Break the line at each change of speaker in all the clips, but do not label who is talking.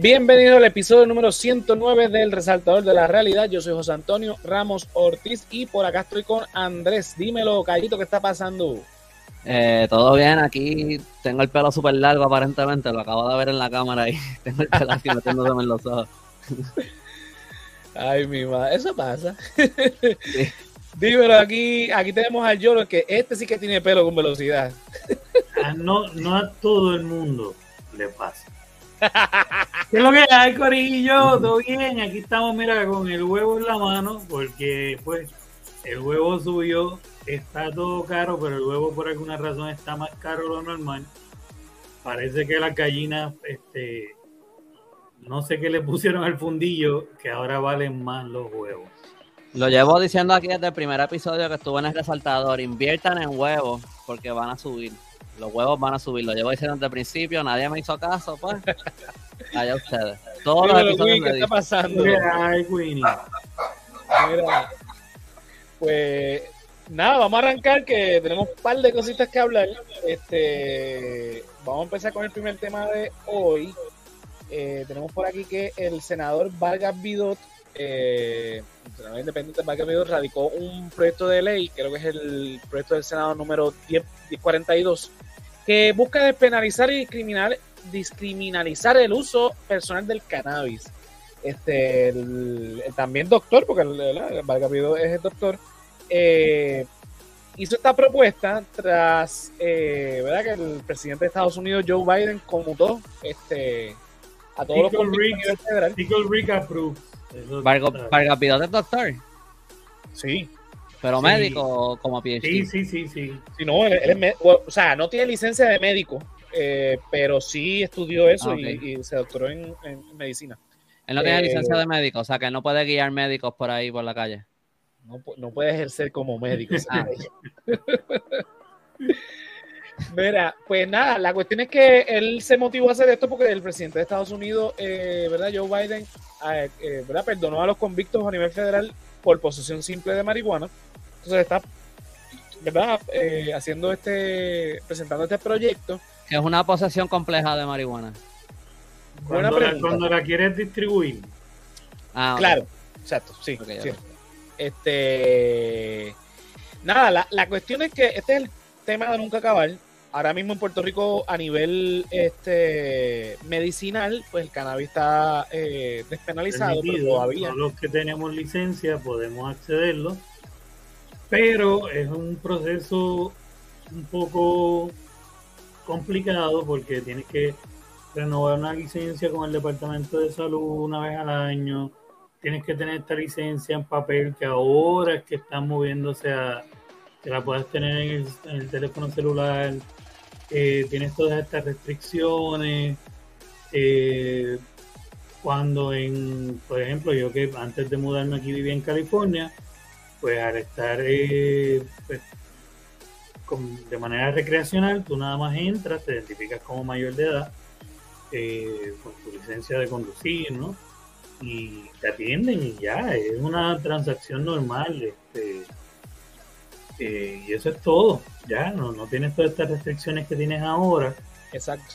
Bueno, bienvenido al episodio número 109 del Resaltador de la Realidad. Yo soy José Antonio Ramos Ortiz y por acá estoy con Andrés. Dímelo, Callito, ¿qué está pasando?
Eh, todo bien, aquí tengo el pelo súper largo aparentemente, lo acabo de ver en la cámara y tengo el pelo así metiéndose en los ojos.
Ay, mi madre, eso pasa. Dímelo, aquí, aquí tenemos al Yoro, que este sí que tiene pelo con velocidad.
Ah, no, no a todo el mundo le pasa. ¿Qué es lo que hay, Corillo? Todo bien, aquí estamos, mira, con el huevo en la mano, porque pues el huevo suyo está todo caro, pero el huevo por alguna razón está más caro de lo normal. Parece que las gallinas, este, no sé qué le pusieron al fundillo, que ahora valen más los huevos.
Lo llevo diciendo aquí desde el primer episodio que estuvo en el resaltador, inviertan en huevos porque van a subir. Los huevos van a subir, lo llevo diciendo desde el principio, nadie me hizo caso, pues. Allá ustedes. Todos los episodios
Queen, ¿qué está pasando?
Ay, Winnie.
Mira, pues nada, vamos a arrancar que tenemos un par de cositas que hablar. Este, vamos a empezar con el primer tema de hoy. Eh, tenemos por aquí que el senador Vargas Vidot, eh, el senador independiente Vargas Vidot, radicó un proyecto de ley, creo que es el proyecto del Senado número 10, 1042, que busca despenalizar y discriminar, discriminalizar el uso personal del cannabis este el, el también doctor, porque el, el, es el doctor, eh, hizo esta propuesta tras eh, ¿verdad? que el presidente de Estados Unidos, Joe Biden, conmutó este, a todos los
Rick.
federal.
Rick
Vargas Vidot es doctor,
Sí,
pero
Sí.
médico como PhD.
Sí, sí, sí, sí.
sí, no, él, él es o sea, no tiene licencia de médico, eh, pero sí estudió eso
Ah,
y, y se doctoró en, en medicina.
Él no tiene
Eh,
licencia de médico, o sea que él no puede guiar médicos por ahí por la calle.
No, no puede ejercer como médico.
Ah.
Mira, pues nada, la cuestión es que él se motivó a hacer esto porque el presidente de Estados Unidos, eh, ¿verdad? Joe Biden, eh, eh, ¿verdad? Perdonó a los convictos a nivel federal por posesión simple de marihuana. Entonces está, ¿verdad? Eh, haciendo este, presentando este proyecto.
Que es una posesión compleja de marihuana.
Buena
Cuando la,
pregunta.
cuando la quieres distribuir.
Ah.
Claro, exacto, sí. Este. Nada, la, la cuestión es que este es el tema de nunca acabar. Ahora mismo en Puerto Rico, a nivel este medicinal, pues el cannabis está eh, despenalizado, pero todavía.
Todos los que tenemos licencia podemos accederlo, pero es un proceso un poco complicado porque tienes que renovar una licencia con el Departamento de Salud una vez al año, tienes que tener esta licencia en papel que ahora que están moviéndose a que la puedas tener en el, en el teléfono celular, eh, tienes todas estas restricciones. eh, cuando en, por ejemplo, yo que antes de mudarme aquí vivía en California, pues al estar eh, pues, con- de manera recreacional, tú nada más entras, te identificas como mayor de edad, eh, con tu licencia de conducir, ¿no? Y te atienden y ya, es una transacción normal, este, eh, y eso es todo, ya, no, no tienes todas estas restricciones que tienes ahora,
Exacto.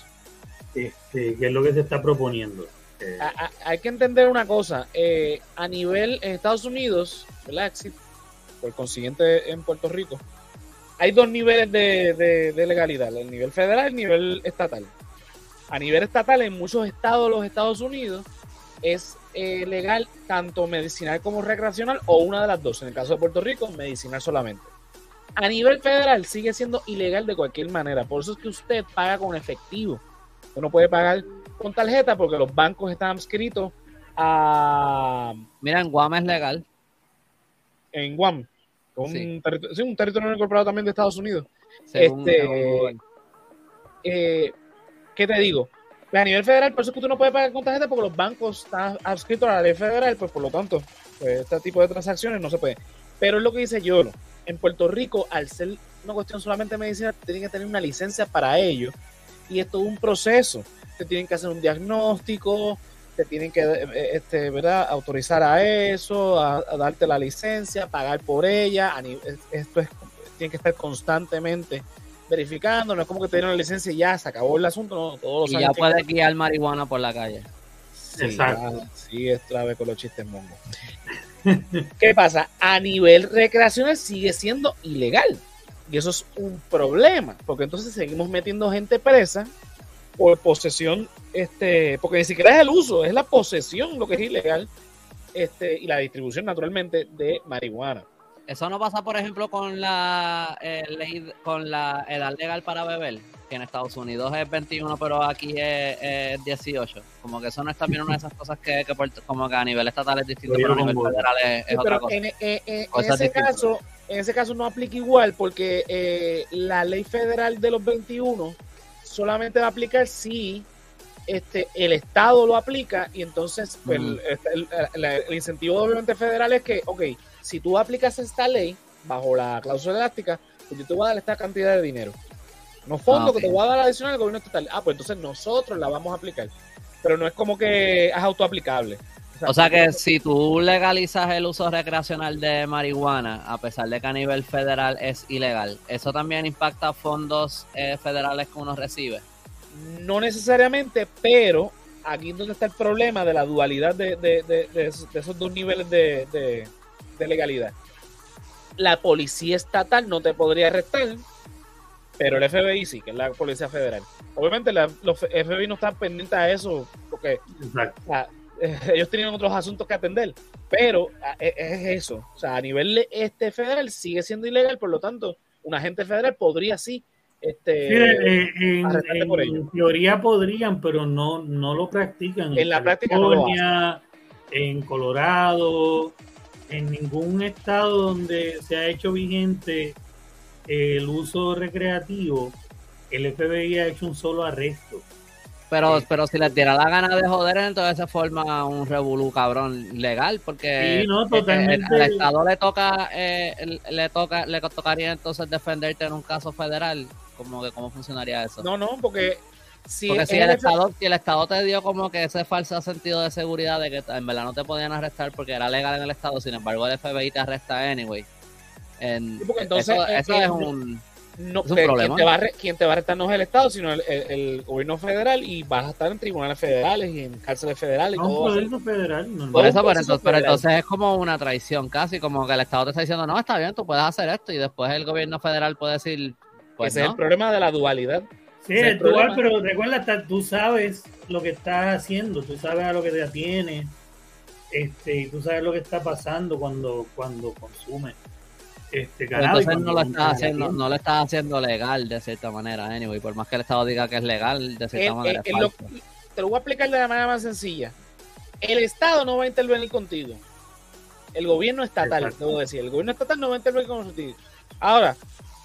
este, que es lo que se está proponiendo. Eh,
A- a- hay que entender una cosa. eh, a nivel en Estados Unidos, ¿verdad? Por consiguiente, en Puerto Rico, hay dos niveles de, de- de legalidad: el nivel federal y el nivel estatal. A nivel estatal, en muchos estados de los Estados Unidos, es eh, legal tanto medicinal como recreacional o una de las dos. En el caso de Puerto Rico, medicinal solamente. A nivel federal sigue siendo ilegal de cualquier manera. Por eso es que usted paga con efectivo. Usted no puede pagar con tarjeta porque los bancos están adscritos a,
Mira, en Guam es legal.
en Guam, un,
Sí.
territorio, sí, un territorio no incorporado también de Estados Unidos.
Según,
Este-. Eh, ¿Qué te digo? Pues a nivel federal, por eso es que tú no puedes pagar con tarjeta porque los bancos están adscritos a la ley federal, pues por lo tanto, pues este tipo de transacciones no se puede. Pero es lo que dice Yolo. En Puerto Rico, al ser una cuestión solamente medicinal, tienen que tener una licencia para ello. Y es todo un proceso. Te tienen que hacer un diagnóstico, te tienen que eh, este, ¿verdad? autorizar a eso, a, a darte la licencia, pagar por ella. esto es, tiene que estar constantemente verificando. No es como que te dieron la licencia y ya se acabó el asunto. No, todos los
Y ya
tienen que-
puedes guiar marihuana por la calle.
Sí, Exacto. sí, es clave con los chistes mongos. ¿Qué pasa? A nivel recreacional sigue siendo ilegal. Y eso es un problema, porque entonces seguimos metiendo gente presa por posesión, este, porque ni siquiera es el uso, es la posesión lo que es ilegal, este, y la distribución naturalmente de marihuana.
Eso no pasa, por ejemplo, con la eh, ley, con la edad legal para beber, que en Estados Unidos es 21, pero aquí es, 18. Como que eso no es también una de esas cosas que, como que a nivel estatal es distinto, pero a nivel federal es, otra cosa.
En, ese caso, en ese caso no aplica igual, porque eh, la ley federal de los 21 solamente va a aplicar si este, el Estado lo aplica y entonces pues, el, incentivo obviamente federal es que, ok, si tú aplicas esta ley bajo la cláusula elástica, pues yo te voy a dar esta cantidad de dinero. No fondo ah, que te voy a dar adicional al gobierno estatal. Ah, pues entonces nosotros la vamos a aplicar. Pero no es como que es autoaplicable.
O sea, que si tú legalizas el uso recreacional de marihuana, a pesar de que a nivel federal es ilegal, ¿eso también impacta fondos eh, federales que uno recibe?
No necesariamente, pero aquí es donde está el problema de la dualidad de, esos, dos niveles de, legalidad. La policía estatal no te podría arrestar, pero el FBI sí, que es la policía federal. Obviamente los FBI no están pendientes a eso, porque ellos tenían otros asuntos que atender, pero e, es eso. O sea, a nivel este federal sigue siendo ilegal, por lo tanto, un agente federal podría sí este,
eh, en, teoría podrían, pero no, no lo practican.
En la práctica no
En Colorado, en ningún estado donde se ha hecho vigente el uso recreativo, el FBI ha hecho un solo arresto.
Pero, pero si les diera la gana de joder, entonces se forma un revolú cabrón legal, porque
sí, no, totalmente.
El, Estado le toca, eh, le toca, le tocaría entonces defenderte en un caso federal, como que cómo funcionaría eso.
No, no, porque
si, porque si el, Estado, si el Estado te dio como que ese falso sentido de seguridad de que en verdad no te podían arrestar porque era legal en el Estado, sin embargo el FBI te arresta anyway. En,
entonces, eso es un no, ¿Es quien, te va a, quien te va a no es el Estado, sino el, gobierno federal y vas a estar en tribunales federales y en cárceles federales.
No,
todo
eso. federal.
Por eso, pero entonces es como una traición casi, como que el Estado te está diciendo, no, está bien, tú puedes hacer esto y después el gobierno federal puede decir, pues
Ese es el problema de la dualidad.
Sí, es dual, pero recuerda, tú sabes lo que estás haciendo, tú sabes a lo que te atiene, este, y tú sabes lo que está pasando cuando, cuando consumes. Este,
entonces no lo, estás haciendo, no lo estás haciendo legal de cierta manera, anyway, por más que el Estado diga que es legal, de cierta manera te
lo voy a explicar de la manera más sencilla. El Estado no va a intervenir contigo. El gobierno estatal, debo decir, el gobierno estatal no va a intervenir contigo. Ahora,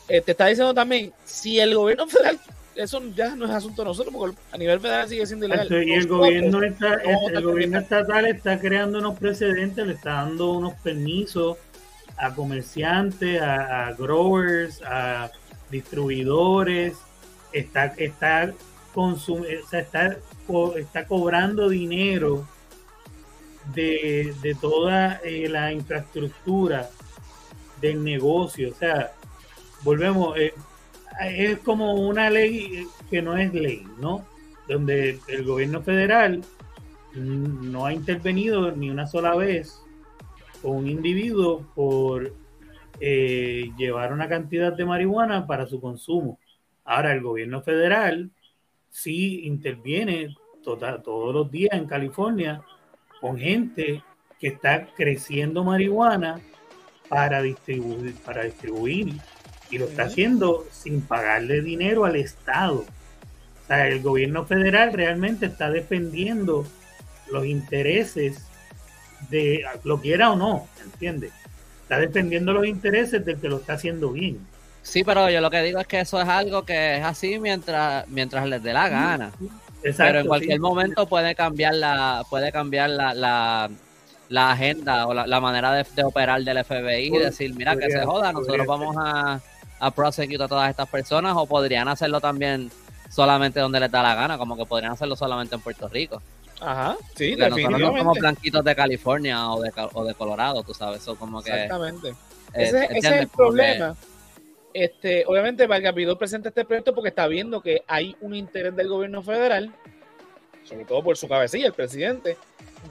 eh, te está diciendo también, si el gobierno federal, eso ya no es asunto de nosotros, porque a nivel federal sigue siendo ilegal.
y el gobierno, está, el gobierno estatal está creando unos precedentes, le está dando unos permisos a comerciantes, a, growers, a distribuidores, está, está, está, está cobrando dinero de, toda eh, la infraestructura del negocio. O sea, volvemos, eh, es como una ley que no es ley, ¿no? Donde el gobierno federal no ha intervenido ni una sola vez un individuo por eh, llevar una cantidad de marihuana para su consumo. Ahora el gobierno federal sí interviene tota-, todos los días en California con gente que está creciendo marihuana para distribuir, para distribuir y lo está haciendo sin pagarle dinero al Estado. O sea, el gobierno federal realmente está defendiendo los intereses de lo quiera o no, ¿entiendes? Está defendiendo los intereses del que lo está haciendo bien.
Sí, pero yo lo que digo es que eso es algo que es así mientras mientras les dé la gana. pero en cualquier momento puede cambiar la puede cambiar la, la, agenda o la, manera de, operar del FBI y decir, mira, que se joda, nosotros vamos a, a prosecutar a todas estas personas o podrían hacerlo también solamente donde les da la gana, como que podrían hacerlo solamente en Puerto Rico.
Ajá, sí,
definitivamente. No somos blanquitos de California o de, o de Colorado, tú sabes, eso como que...
Exactamente. ese, es el problema. Este, obviamente, Valgapidor presenta este proyecto porque está viendo que hay un interés del gobierno federal sobre todo por su cabecilla, el presidente,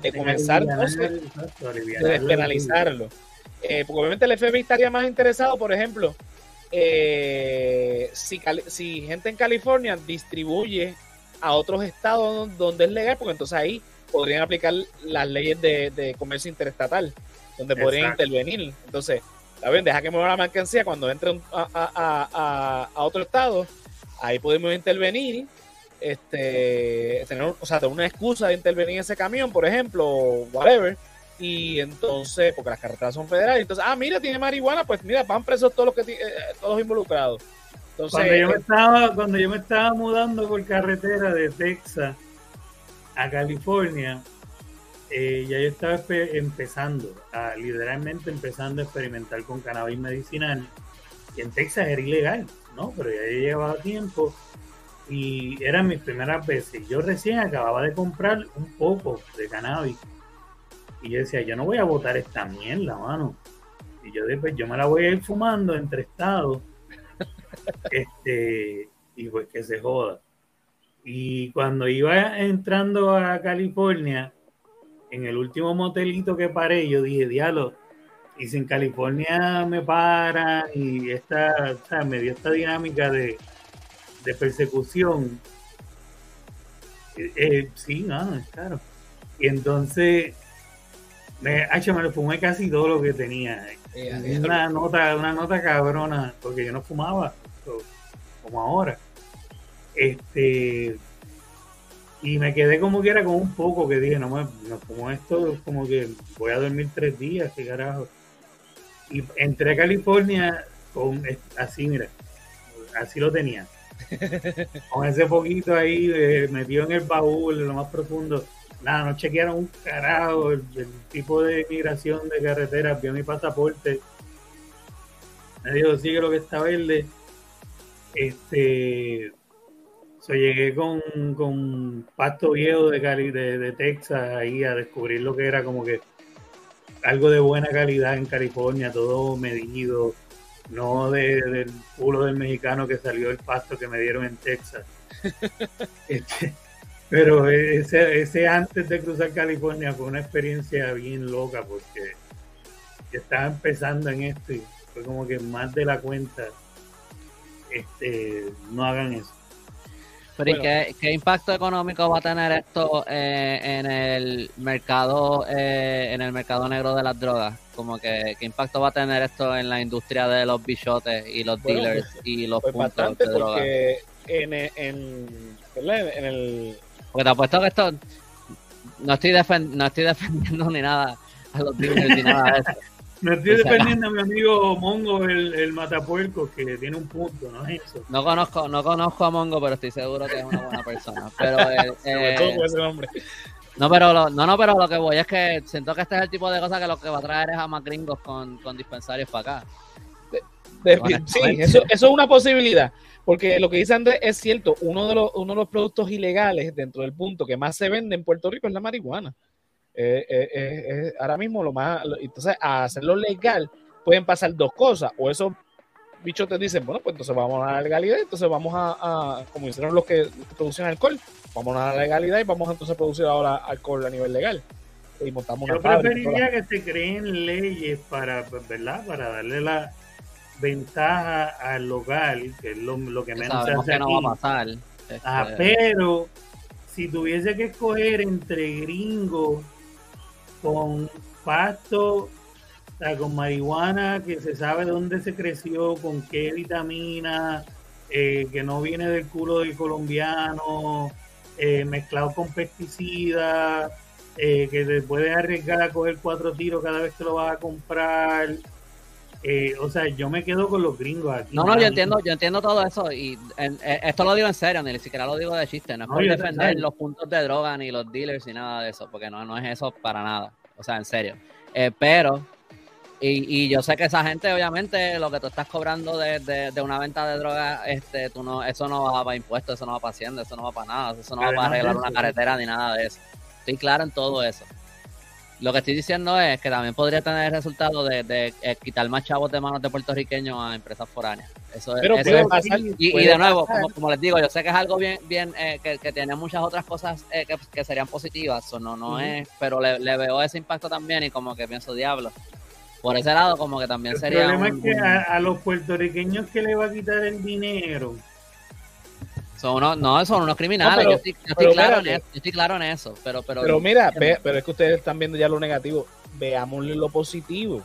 de comenzar entonces de despenalizarlo. Eh, porque obviamente el FBI estaría más interesado, por ejemplo, eh, si, si gente en California distribuye a otros estados donde es legal, porque entonces ahí podrían aplicar las leyes de, comercio interestatal, donde podrían intervenir. Entonces, ¿saben? deja que mueva la mercancía cuando entre a, otro estado, ahí podemos intervenir, este, tener, o sea, tener una excusa de intervenir en ese camión, por ejemplo, whatever, y entonces, porque las carreteras son federales, entonces, ah, mira, tiene marihuana, pues mira, van presos todos los que eh, todos involucrados.
Entonces, cuando yo me eh, estaba, cuando yo me estaba mudando por carretera de Texas a California, eh, ya yo estaba empezando, a, literalmente empezando a experimentar con cannabis medicinal. Y en Texas era ilegal, ¿no? Pero ya llevaba tiempo y eran mis primeras veces. Yo recién acababa de comprar un poco de cannabis y yo decía, yo no voy a botar esta mierda, mano. Y yo después, yo me la voy a ir fumando entre estados. Este, y pues que se joda. Y cuando iba entrando a California, en el último motelito que paré, yo dije, diablo, y si en California me paran y esta, o sea, me dio esta dinámica de, de persecución, eh, eh sí, no, es claro. Y entonces me, me lo fumé casi todo lo que tenía. una nota, una nota cabrona, porque yo no fumaba como ahora. Este y me quedé como que era con un poco que dije, no me, fumo esto, como que voy a dormir tres días, qué carajo. Y entré a California con así, mira, así lo tenía. con ese poquito ahí eh, metido en el baúl, en lo más profundo nada, no chequearon un carajo el, tipo de migración de carretera, vio mi pasaporte, me dijo, sigue lo que está verde. Este, so, llegué con, con pasto viejo de, Cali, de, Texas ahí a descubrir lo que era como que algo de buena calidad en California, todo medido, no de, del culo del mexicano que salió el pasto que me dieron en Texas. Este, pero ese, ese antes de cruzar California fue una experiencia bien loca porque estaba empezando en esto y fue como que más de la cuenta este no hagan eso.
Pero ¿y qué, impacto económico va a tener esto eh, en el mercado eh, en el mercado negro de las drogas? Como que qué impacto va a tener esto en la industria de los bichotes y los dealers pues, y los pues puntos de droga.
En, en, en el
porque te apuesto que esto. No estoy, no estoy defendiendo ni nada a los dealers ni nada de eso.
Me estoy defendiendo a mi amigo Mongo, el, el matapuerco, que tiene un punto, ¿no es eso?
No conozco, no conozco a Mongo, pero estoy seguro que es una buena persona. Pero, eh, eh no, pero lo, no, no, pero lo que voy es que siento que este es el tipo de cosas que lo que va a traer es a más gringos con, con dispensarios para acá.
sí, eso, eso es una posibilidad. Porque lo que dice Andrés es cierto, uno de, los, uno de los productos ilegales dentro del punto que más se vende en Puerto Rico es la marihuana. Eh, eh, eh, ahora mismo lo más, entonces a hacerlo legal pueden pasar dos cosas, o esos bichos te dicen, bueno, pues entonces vamos a la legalidad, entonces vamos a, como hicieron los que producen alcohol, vamos a la legalidad y vamos entonces a producir ahora alcohol a nivel legal. Y montamos
Yo preferiría que se creen leyes para, pues, ¿verdad? Para darle la, ventaja al local, que es lo, que menos se hace
aquí. va a pasar.
Ah, este, pero si tuviese que escoger entre gringos con pasto, con marihuana, que se sabe dónde se creció, con qué vitamina, eh, que no viene del culo del colombiano, eh, mezclado con pesticidas, eh, que te puedes arriesgar a coger cuatro tiros cada vez que lo vas a comprar. Eh, o sea, yo me quedo con los gringos aquí.
No, no, yo entiendo, yo entiendo todo eso y eh, esto lo digo en serio, ni siquiera lo digo de chiste, no es por defender los puntos de droga ni los dealers ni nada de eso, porque no, no es eso para nada, o sea, en serio. Eh, pero, y, y, yo sé que esa gente, obviamente, lo que tú estás cobrando de, de, una venta de droga, este, tú no, eso no va para impuestos, eso no va para hacienda, eso no va para nada, eso no va para arreglar una carretera ni nada de eso. Estoy claro en todo eso. Lo que estoy diciendo es que también podría tener el resultado de, eh, quitar más chavos de manos de puertorriqueños a empresas foráneas. Eso,
pero
y, de nuevo, como, les digo, yo sé que es algo bien, bien eh, que, tiene muchas otras cosas eh, que, serían positivas, o no, no es, pero le, veo ese impacto también y como que pienso, diablo. Por ese lado, como que también sería.
El problema es que a, los puertorriqueños que le va a quitar el dinero.
Son unos, no, son unos criminales. yo, estoy, claro en eso, yo, estoy, claro en eso, Pero, pero,
pero mira, pero es que ustedes están viendo ya lo negativo. Veámosle lo positivo.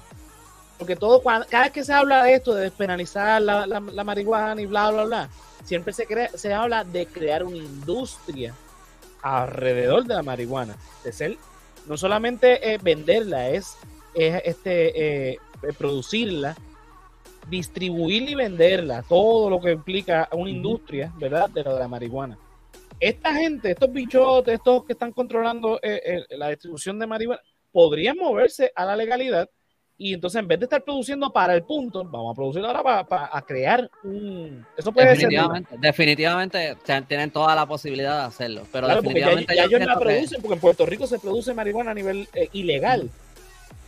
Porque todo, cada vez que se habla de esto, de despenalizar la, la, marihuana y bla, bla, bla, siempre se, crea, se habla de crear una industria alrededor de la marihuana. De ser, no solamente venderla, es es este, eh, producirla, distribuirla y venderla, todo lo que implica una industria, ¿verdad? De, la marihuana. Esta gente, estos bichotes, estos que están controlando eh, eh, la distribución de marihuana, podrían moverse a la legalidad y entonces en vez de estar produciendo para el punto, vamos a producir ahora para, crear un... Eso puede
definitivamente, ser... Definitivamente tienen toda la posibilidad de hacerlo, pero definitivamente...
Ya, ellos la producen, porque en Puerto Rico se produce marihuana a nivel ilegal.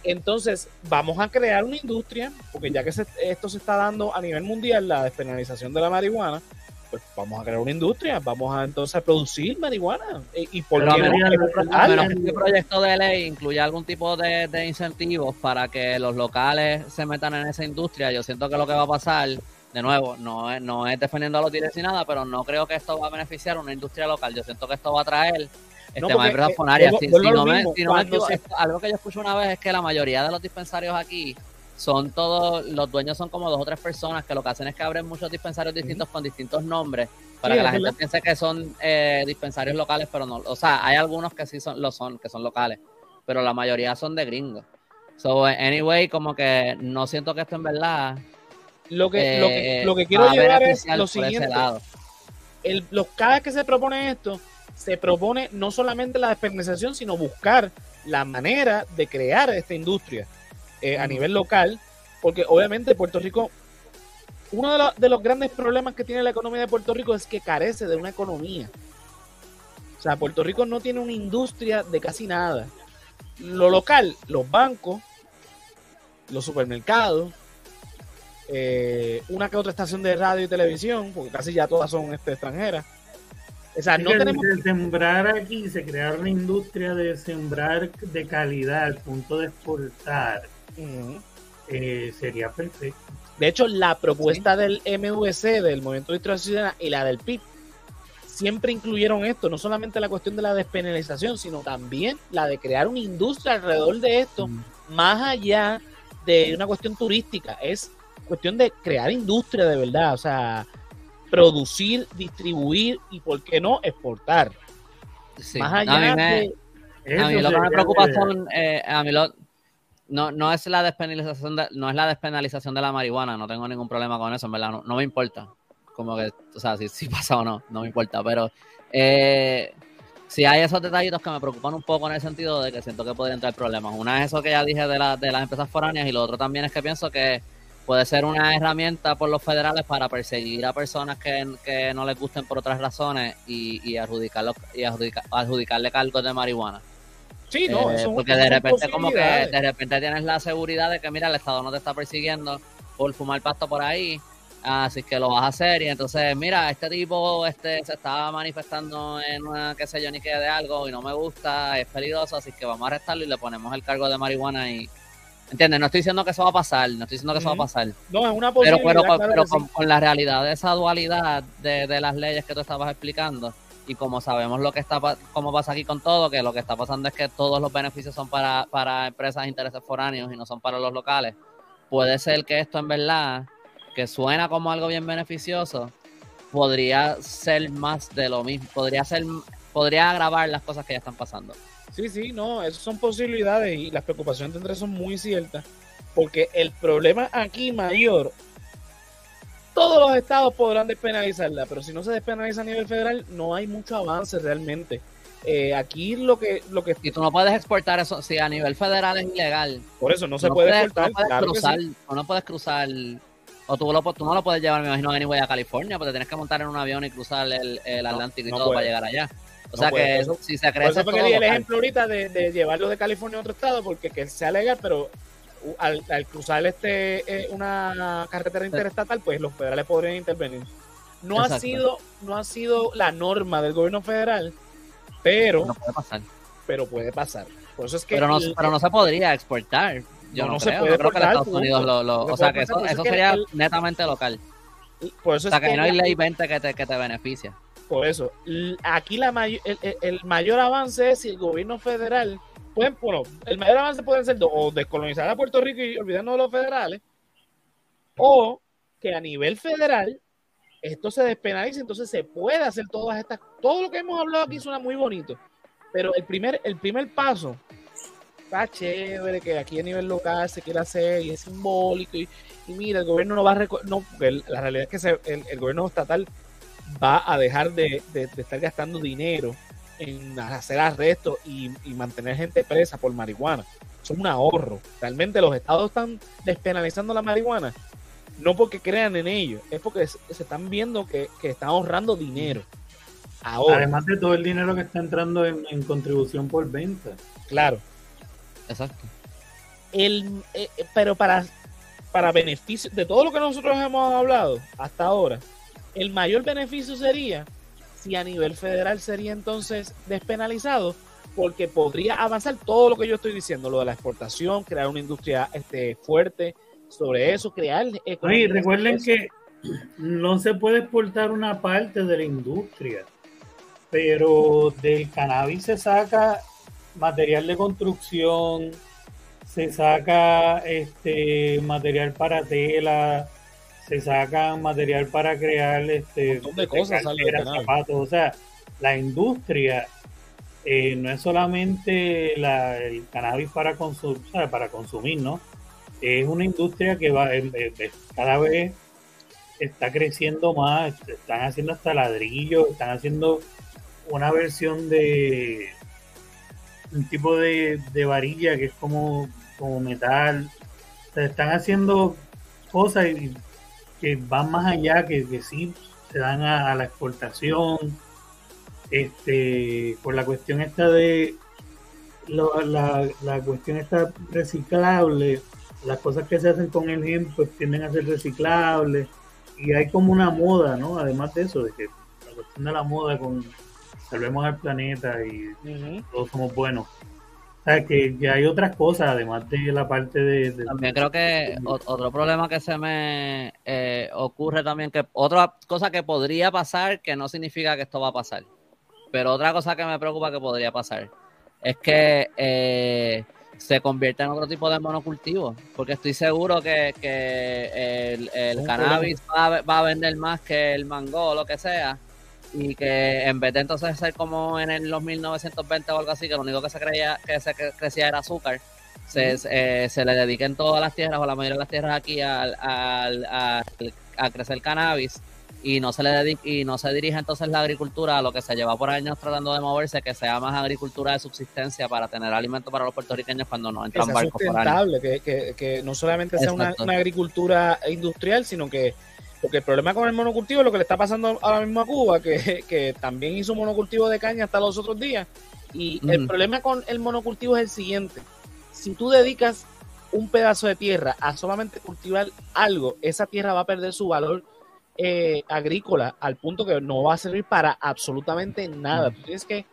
Entonces, vamos a crear una industria, porque ya que esto se está dando a nivel mundial, la despenalización de la marihuana, pues vamos a crear una industria, vamos a entonces a producir marihuana. ¿Y por qué
no? este proyecto de ley incluye algún tipo de, incentivos para que los locales se metan en esa industria, yo siento que lo que va a pasar, de nuevo, no es, no es defendiendo a los directos ni nada, pero no creo que esto va a beneficiar a una industria local. Yo siento que esto va a traer este, no, algo que yo escucho una vez es que la mayoría de los dispensarios aquí son todos, los dueños son como dos o tres personas que lo que hacen es que abren muchos dispensarios distintos con distintos nombres para que la gente piense que son eh, dispensarios locales, pero no, o sea, hay algunos que sí son, lo son, que son locales, pero la mayoría son de gringos. So, anyway, como que no siento que esto en verdad.
Lo que, lo que, lo que eh, quiero llevar es lo siguiente. El, los, cada vez que se propone esto, se propone no solamente la despenalización, sino buscar la manera de crear esta industria eh, a nivel local, porque obviamente Puerto Rico, uno de, los grandes problemas que tiene la economía de Puerto Rico es que carece de una economía. O sea, Puerto Rico no tiene una industria de casi nada. Lo local, los bancos, los supermercados, eh, una que otra estación de radio y televisión, porque casi ya todas son este, extranjeras o sea, no tenemos...
sembrar aquí, se crear una industria de sembrar de calidad al punto de exportar, eh, sería perfecto.
De hecho, la propuesta del MVC, del Movimiento de Historia Ciudadana, y la del PIB, siempre incluyeron esto, no solamente la cuestión de la despenalización, sino también la de crear una industria alrededor de esto, más allá de una cuestión turística, es cuestión de crear industria de verdad, o sea, producir, distribuir y, ¿por qué no, exportar.
Más allá a mí, lo que me preocupa son, eh, a mí lo, no, no es la despenalización de, no es la despenalización de la marihuana, no tengo ningún problema con eso, en verdad, no, me importa. Como que, o sea, si, si, pasa o no, no me importa, pero eh, si hay esos detallitos que me preocupan un poco en el sentido de que siento que podrían traer problemas. Una es eso que ya dije de, la, de las empresas foráneas y lo otro también es que pienso que puede ser una herramienta por los federales para perseguir a personas que, no les gusten por otras razones y, y, y adjudicarle cargos de marihuana.
Sí, no,
eh, porque de repente como que de repente tienes la seguridad de que mira el estado no te está persiguiendo por fumar pasto por ahí, así que lo vas a hacer y entonces mira este tipo este se estaba manifestando en una qué sé yo ni qué de algo y no me gusta, es peligroso, así que vamos a arrestarlo y le ponemos el cargo de marihuana y ¿Entiendes? No estoy diciendo que eso va a pasar, no estoy diciendo que eso va a pasar.
No, es una
posibilidad. Pero, pero, con, la realidad de esa dualidad de, las leyes que tú estabas explicando, y como sabemos lo que está cómo pasa aquí con todo, que lo que está pasando es que todos los beneficios son para, para empresas de intereses foráneos y no son para los locales, puede ser que esto en verdad, que suena como algo bien beneficioso, podría ser más de lo mismo, podría ser, podría agravar las cosas que ya están pasando.
Sí, sí, no, esas son posibilidades y las preocupaciones entre son muy ciertas, porque el problema aquí mayor, todos los estados podrán despenalizarla, pero si no se despenaliza a nivel federal, no hay mucho avance realmente. Eh, aquí lo que lo que
y tú no puedes exportar eso si a nivel federal es ilegal.
Por eso no se puede exportar
no puedes cruzar o no puedes cruzar o tú, lo, tú no lo puedes llevar me imagino anyway a California porque tienes que montar en un avión y cruzar el, Atlántico y todo para llegar allá O sea que si se crece.
Por eso el ejemplo ahorita de, de, llevarlo de California a otro estado, porque que sea legal, pero al, cruzar este eh, una carretera interestatal, pues los federales podrían intervenir. No ha sido, no ha sido la norma del gobierno federal, pero
puede pasar.
Pero puede pasar. Por eso es que
pero, no, pero no se podría exportar. Yo no, creo. creo que Estados Unidos lo, o sea que eso, eso sería netamente local. Por eso o sea que, no hay ley 20 que te, que te beneficia.
Por eso, aquí la el, mayor avance es si el gobierno federal, pueden, bueno, el mayor avance puede ser o descolonizar a Puerto Rico y olvidarnos de los federales, o que a nivel federal esto se despenalice, entonces se puede hacer todas estas, todo lo que hemos hablado aquí suena muy bonito, pero el primer, el primer paso está chévere que aquí a nivel local se quiera hacer y es simbólico y, mira, el gobierno no va a... No, la realidad es que el, gobierno estatal va a dejar de, estar gastando dinero en hacer arrestos y, mantener gente presa por marihuana. Eso es un ahorro. Realmente los estados están despenalizando la marihuana. No porque crean en ello, es porque se, están viendo que, están ahorrando dinero.
Además de todo el dinero que está entrando en, en contribución por venta.
Claro.
Exacto.
El, eh, pero para, para beneficio de todo lo que nosotros hemos hablado hasta ahora, el mayor beneficio sería si a nivel federal sería entonces despenalizado, porque podría avanzar todo lo que yo estoy diciendo, lo de la exportación, crear una industria este, fuerte sobre eso, crear...
Oye, recuerden que no se puede exportar una parte de la industria, pero del cannabis se saca material de construcción, se saca este material para tela, se saca material para crear este
de cosas
zapatos, o sea, la industria eh, no es solamente el cannabis para consumir, para consumir, ¿no? Es una industria que va cada vez está creciendo más, están haciendo hasta ladrillos, están haciendo una versión de un tipo de, varilla que es como, como metal. están haciendo cosas que van más allá, que, que sí se dan a, la exportación. Este, por la cuestión esta de la, la, cuestión esta reciclable, las cosas que se hacen con el GEM pues tienden a ser reciclables y hay como una moda, ¿no? Además de eso, de que la cuestión de la moda con salvemos al planeta y todos somos buenos. Sea, que hay otras cosas, además de la parte de...
también creo que otro problema que se me eh, ocurre también, que otra cosa que podría pasar, que no significa que esto va a pasar, pero otra cosa que me preocupa que podría pasar, es que eh, se convierta en otro tipo de monocultivo, porque estoy seguro que, el, cannabis va, va, a vender más que el mango o lo que sea, y que en vez de entonces ser como en los 1920 o algo así, que lo único que se creía que se crecía era azúcar, se, eh, se le dediquen todas las tierras o la mayoría de las tierras aquí al, a crecer cannabis y no se le dedique, y no se dirige entonces la agricultura a lo que se lleva por años tratando de moverse, que sea más agricultura de subsistencia para tener alimento para los puertorriqueños cuando no entran barcos por.
Que, que, que no solamente sea una, una, agricultura industrial, sino que porque el problema con el monocultivo es lo que le está pasando ahora mismo a Cuba, que, también hizo monocultivo de caña hasta los otros días. Y el problema con el monocultivo es el siguiente. Si tú dedicas un pedazo de tierra a solamente cultivar algo, esa tierra va a perder su valor eh, agrícola al punto que no va a servir para absolutamente nada. tienes que,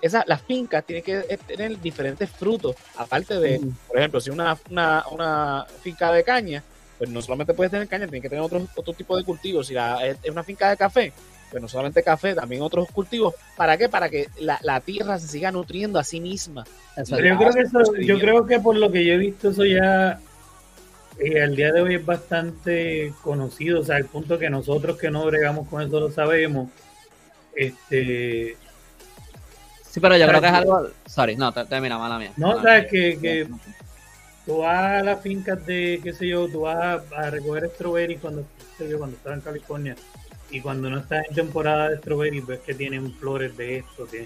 esa, las fincas tienen que eh, tener diferentes frutos, aparte de, por ejemplo, si una, una, una finca de caña, pues no solamente puedes tener caña, tienes que tener otro, otro tipo de cultivos. Si es una finca de café, pues no solamente café, también otros cultivos. ¿Para qué? Para que la, tierra se siga nutriendo a sí misma.
yo, creo que yo creo que por lo que yo he visto, eso ya eh, al día de hoy es bastante conocido, o sea, al punto que nosotros que no bregamos con eso lo sabemos. Este.
Sí, pero yo creo que es algo. Sorry, no, termina, mala mía.
No, o sea, que, que tú vas a las fincas de, qué sé yo, tú vas a, recoger strawberry cuando, yo, cuando estaba en California y cuando no estás en temporada de strawberry ves que tienen flores de esto, que,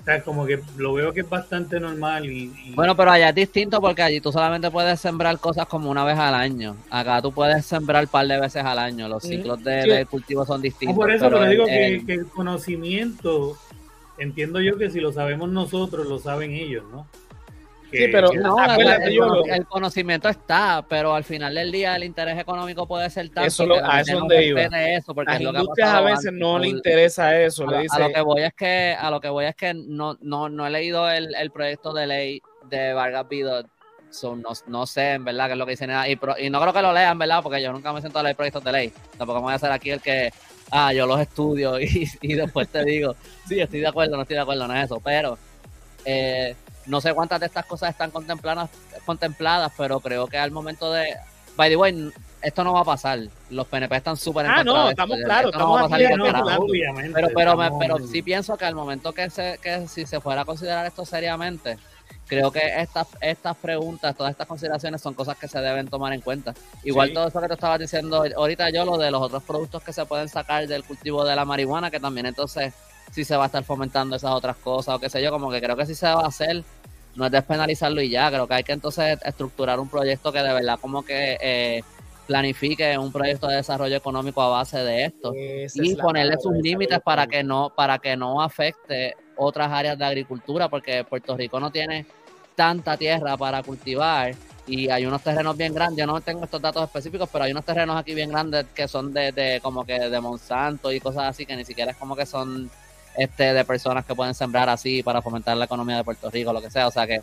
o sea, como que lo veo que es bastante normal y,
Bueno, pero allá es distinto porque allí tú solamente puedes sembrar cosas como una vez al año. Acá tú puedes sembrar un par de veces al año. Los ciclos de, cultivo son distintos.
por eso pero, digo que, que, el conocimiento entiendo yo que si lo sabemos nosotros, lo saben ellos, ¿no?
Sí, pero
No, el,
yo
el conocimiento está, pero al final del día el interés económico puede ser tanto
Eso lo-
que
a eso
no
donde iba.
eso, porque que ha
industrias a veces no le interesa eso.
a,
Le
lo- a
dice,
lo que voy es que a lo que voy es que no no, no he leído el, el proyecto de ley de Vargas Vidot so, no, no sé en verdad qué es lo que dicen y, pro- y no creo que lo lean verdad porque yo nunca me siento a leer proyectos de ley tampoco me voy a hacer aquí el que ah yo los estudio y, y después te digo sí estoy de acuerdo no estoy de acuerdo no es eso pero eh, no sé cuántas de estas cosas están contempladas contempladas pero creo que al momento de by the way esto no va a pasar los PNP están súper en
Ah, no, estamos claros,
Esto no va a
estamos
pasar
aquí
obviamente.
Pero, pero, me- pero sí pienso que al momento que, se, que si se fuera a considerar esto seriamente, creo que estas, estas preguntas, todas estas consideraciones son cosas que se deben tomar en cuenta. Igual
Sí.
todo eso que te estabas diciendo ahorita yo, lo de los otros productos que se pueden sacar del cultivo de la marihuana, que también entonces sí se va a estar fomentando esas otras cosas o qué sé yo, como que creo que sí se va a hacer, no es despenalizarlo y ya, creo que hay que entonces estructurar un proyecto que de verdad como que eh, planifique un proyecto de desarrollo económico a base de esto
esa
y
es
ponerle sus límites para que no para que no afecte otras áreas de agricultura porque Puerto Rico no tiene tanta tierra para cultivar y hay unos terrenos bien grandes. Yo no tengo estos datos específicos pero hay unos terrenos aquí bien grandes que son de, de como que de Monsanto y cosas así que ni siquiera es como que son este de personas que pueden sembrar así para fomentar la economía de Puerto Rico lo que sea o sea que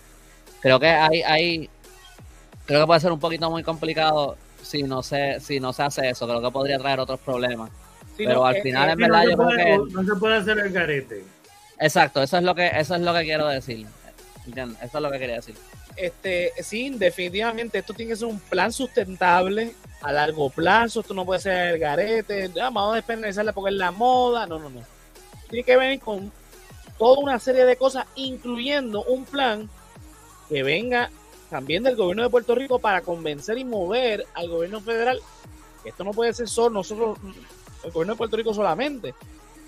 creo que hay hay creo que puede ser un poquito muy complicado si no se si no se hace eso creo que podría traer otros problemas
Sí,
pero
no,
al final,
eh,
en
no,
verdad,
se
yo creo
puede,
que-
no se puede hacer el garete.
Exacto, eso es lo que eso es lo que quiero decir. ¿Entiendes? Eso es lo que quería decir.
este, sí, definitivamente esto tiene que ser un plan sustentable a largo plazo. Esto no puede ser el garete. ah, vamos a despenalizarla porque es la moda. No, no, no. Tiene que venir con toda una serie de cosas, incluyendo un plan que venga también del gobierno de Puerto Rico para convencer y mover al gobierno federal. Esto no puede ser solo nosotros, el gobierno de Puerto Rico solamente.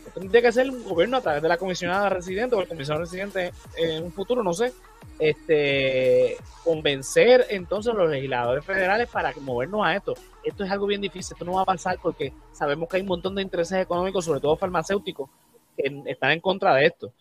Esto tiene que ser un gobierno a través de la comisionada residente o el comisionado residente en un futuro, no sé este convencer entonces a los legisladores federales para movernos a esto. Esto es algo bien difícil, esto no va a pasar porque sabemos que hay un montón de intereses económicos, sobre todo farmacéuticos, están en contra de esto.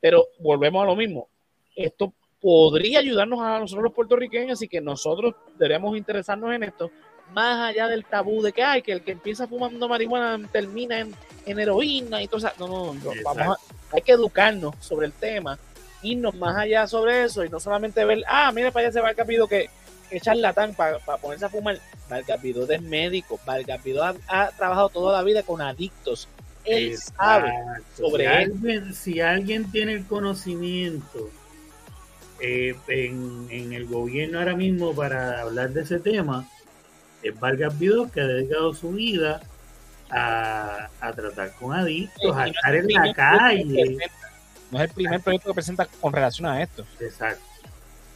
Pero volvemos a lo mismo. Esto podría ayudarnos a nosotros los puertorriqueños y que nosotros deberíamos interesarnos en esto, más allá del tabú de que hay que el que empieza fumando marihuana termina en, en heroína y todo eso. No, no, no, vamos a, hay que educarnos sobre el tema irnos más allá sobre eso y no solamente ver, ah, mira para allá se va el capido que, que charlatán para ponerse a fumar. Valgapido es médico, Valgapido ha, ha trabajado toda la vida con adictos. Él sabe sobre
si
él.
alguien, si alguien tiene el conocimiento eh, en, en el gobierno ahora mismo para hablar de ese tema, es Vargas Vidal, que ha dedicado su vida a, a tratar con adictos, a
no
estar
es el
en la
primer
calle.
proyecto que presenta, No es el primer proyecto que presenta con relación a esto.
Exacto.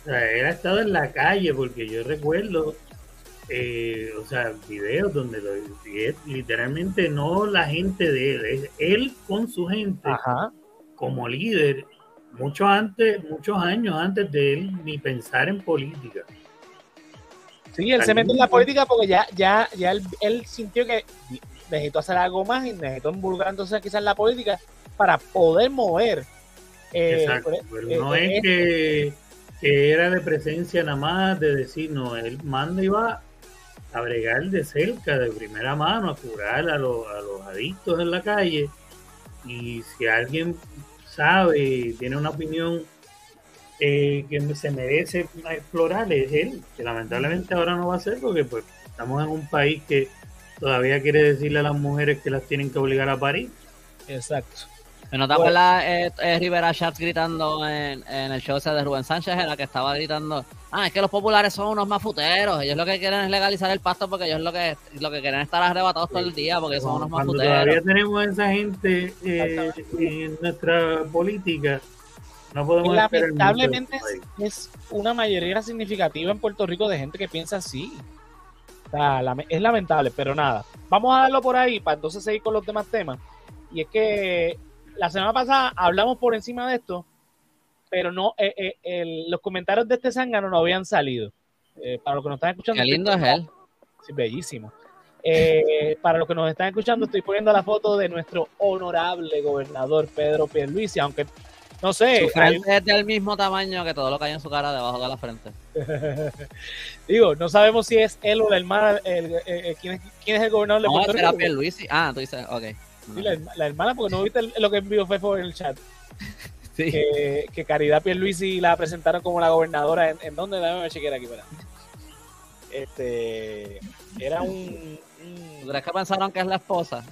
O sea, él ha estado en la calle porque yo recuerdo, eh, o sea, videos donde lo, literalmente no la gente de él, es él con su gente
Ajá.
como líder, mucho antes, muchos años antes de él ni pensar en política.
Sí, él se mete en la política porque ya, ya, ya él, él sintió que necesitó hacer algo más y necesitó involucrar entonces quizás en la política para poder mover. eh,
Exacto.
por-
Pero no
eh,
es que, que era de presencia nada más, de decir, no, él manda y va a de cerca, de primera mano, a curar a, los- a los adictos en la calle. Y si alguien sabe, tiene una opinión eh, que se merece explorar, es él, que lamentablemente ahora no va a ser porque pues estamos en un país que todavía quiere decirle a las mujeres que las tienen que obligar a parir.
Exacto.
¿No te acuerdas eh, eh, Rivera Schatz gritando en, en el show ese de Rubén Sánchez, en la que estaba gritando, ah, es que los populares son unos mafuteros, ellos lo que quieren es legalizar el pasto porque ellos lo que lo que quieren es estar arrebatados todo el día porque son unos mafuteros.
todavía tenemos a esa gente eh, en nuestra política, no podemos
lamentablemente es, una mayoría significativa en Puerto Rico de gente que piensa así. O sea, lame- es lamentable, pero nada. Vamos a darlo por ahí para entonces seguir con los demás temas. Y es que la semana pasada hablamos por encima de esto, pero no eh, eh, el- los comentarios de este zángano no habían salido. Eh, para los que nos están escuchando,
Qué lindo es él.
Sí, bellísimo. Eh, para los que nos están escuchando, estoy poniendo la foto de nuestro honorable gobernador Pedro Pierluisi, aunque no sé.
Su frente es del mismo tamaño que todo lo que hay en su cara debajo de la frente.
Digo, no sabemos si es él o la hermana, el, ¿quién, es, ¿quién, es, el gobernador de
no, Puerto Rico. Pierluisi. Ah, tú dices, ok.
Sí, la, la, hermana, porque no viste lo que envió Fefo en el chat. Sí. Que, que Caridad Pierluisi la presentaron como la gobernadora. ¿En, en dónde? Déjame chequear aquí, para. Este. Era un.
¿Tú crees que pensaron que es la esposa?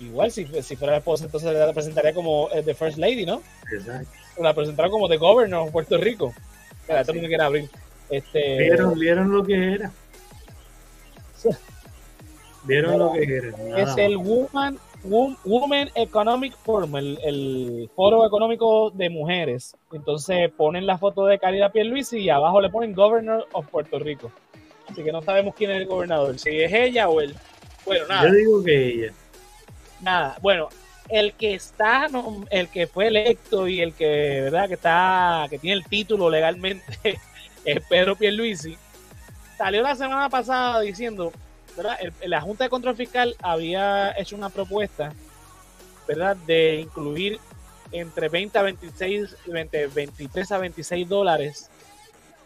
Igual, si, si fuera la esposa, entonces la presentaría como The First Lady, ¿no?
Exacto.
La presentaron como The Governor of Puerto Rico. Espera, esto no me quiere abrir. Este...
¿Vieron, ¿Vieron lo que era? ¿Vieron no, lo que era?
Es el Woman, Women Economic Forum, el, el, foro económico de mujeres. Entonces ponen la foto de Caridad Pierluisi y abajo le ponen Governor of Puerto Rico. Así que no sabemos quién es el gobernador, si es ella o él. Bueno, nada.
Yo digo que ella
nada, bueno, el que está, el que fue electo y el que, ¿verdad? Que está, que tiene el título legalmente es Pedro Pierluisi. Salió la semana pasada diciendo, ¿verdad? la Junta de Control Fiscal había hecho una propuesta, ¿verdad? De incluir entre 20 a 26, 20, 23 a 26 dólares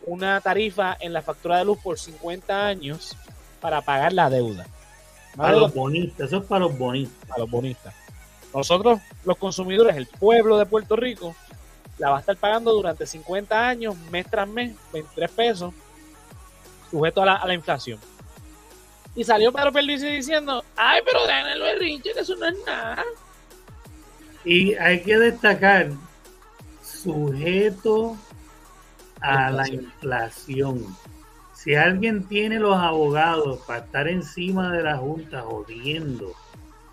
una tarifa en la factura de luz por 50 años para pagar la deuda.
Para los bonistas, eso es para los bonistas.
A los bonistas. Nosotros, los consumidores, el pueblo de Puerto Rico, la va a estar pagando durante 50 años, mes tras mes, 23 pesos, sujeto a la, a la inflación. Y salió Pedro Perdici diciendo, ay, pero dejen el berrinche, que eso no es nada.
Y hay que destacar, sujeto a la inflación. Si alguien tiene los abogados para estar encima de la Junta jodiendo,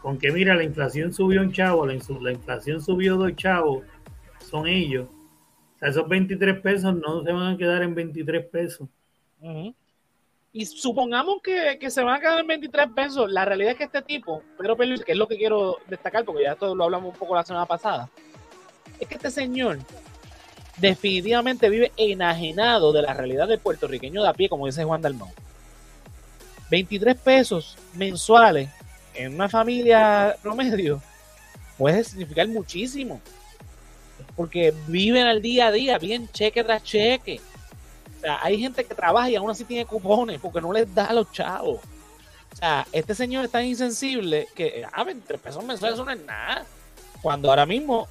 con que mira, la inflación subió un chavo, la, la inflación subió dos chavos, son ellos. O sea, esos 23 pesos no se van a quedar en 23 pesos.
Y supongamos que, que, se van a quedar en 23 pesos. La realidad es que este tipo, Pedro Pérez, que es lo que quiero destacar, porque ya esto lo hablamos un poco la semana pasada, es que este señor definitivamente vive enajenado de la realidad del puertorriqueño de a pie, como dice Juan Dalmau. 23 pesos mensuales en una familia promedio puede significar muchísimo. Porque viven al día a día, bien cheque tras cheque. O sea, hay gente que trabaja y aún así tiene cupones porque no les da a los chavos. O sea, este señor es tan insensible que, ah, 23 pesos mensuales no es nada. Cuando ahora mismo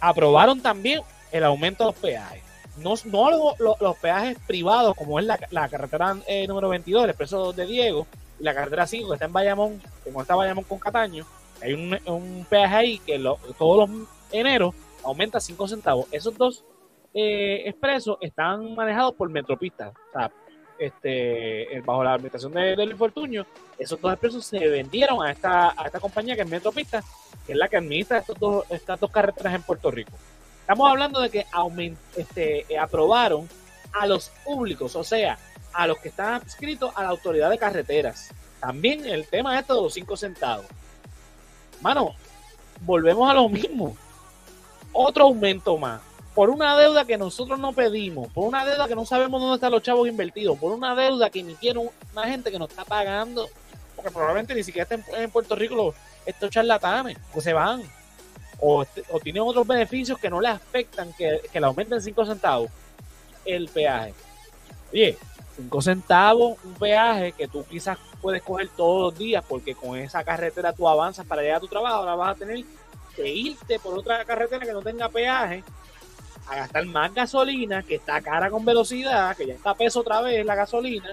aprobaron también el aumento de los peajes. No, no los, peajes privados, como es la, carretera eh, número 22, el expreso de Diego, y la carretera 5 que está en Bayamón, como está Bayamón con Cataño. Hay un, peaje ahí que todos los enero aumenta 5 centavos. Esos dos eh, expresos están manejados por Metropista. O sea, este, bajo la administración de, del infortunio, esos dos expresos se vendieron a esta, compañía que es Metropista, que es la que administra estas dos carreteras en Puerto Rico. Estamos hablando de que este, eh, aprobaron a los públicos, o sea, a los que están adscritos a la autoridad de carreteras. También el tema de los cinco centavos. Mano, volvemos a lo mismo. Otro aumento más. Por una deuda que nosotros no pedimos, por una deuda que no sabemos dónde están los chavos invertidos, por una deuda que emitieron una gente que no está pagando, porque probablemente ni siquiera estén en Puerto Rico estos charlatanes, pues se van o, o tienen otros beneficios que no le afectan que, que le aumenten 5 centavos el peaje. Oye, 5 centavos un peaje que tú quizás puedes coger todos los días porque con esa carretera tú avanzas para llegar a tu trabajo, ahora vas a tener que irte por otra carretera que no tenga peaje a gastar más gasolina, que está cara con velocidad, que ya está peso otra vez la gasolina.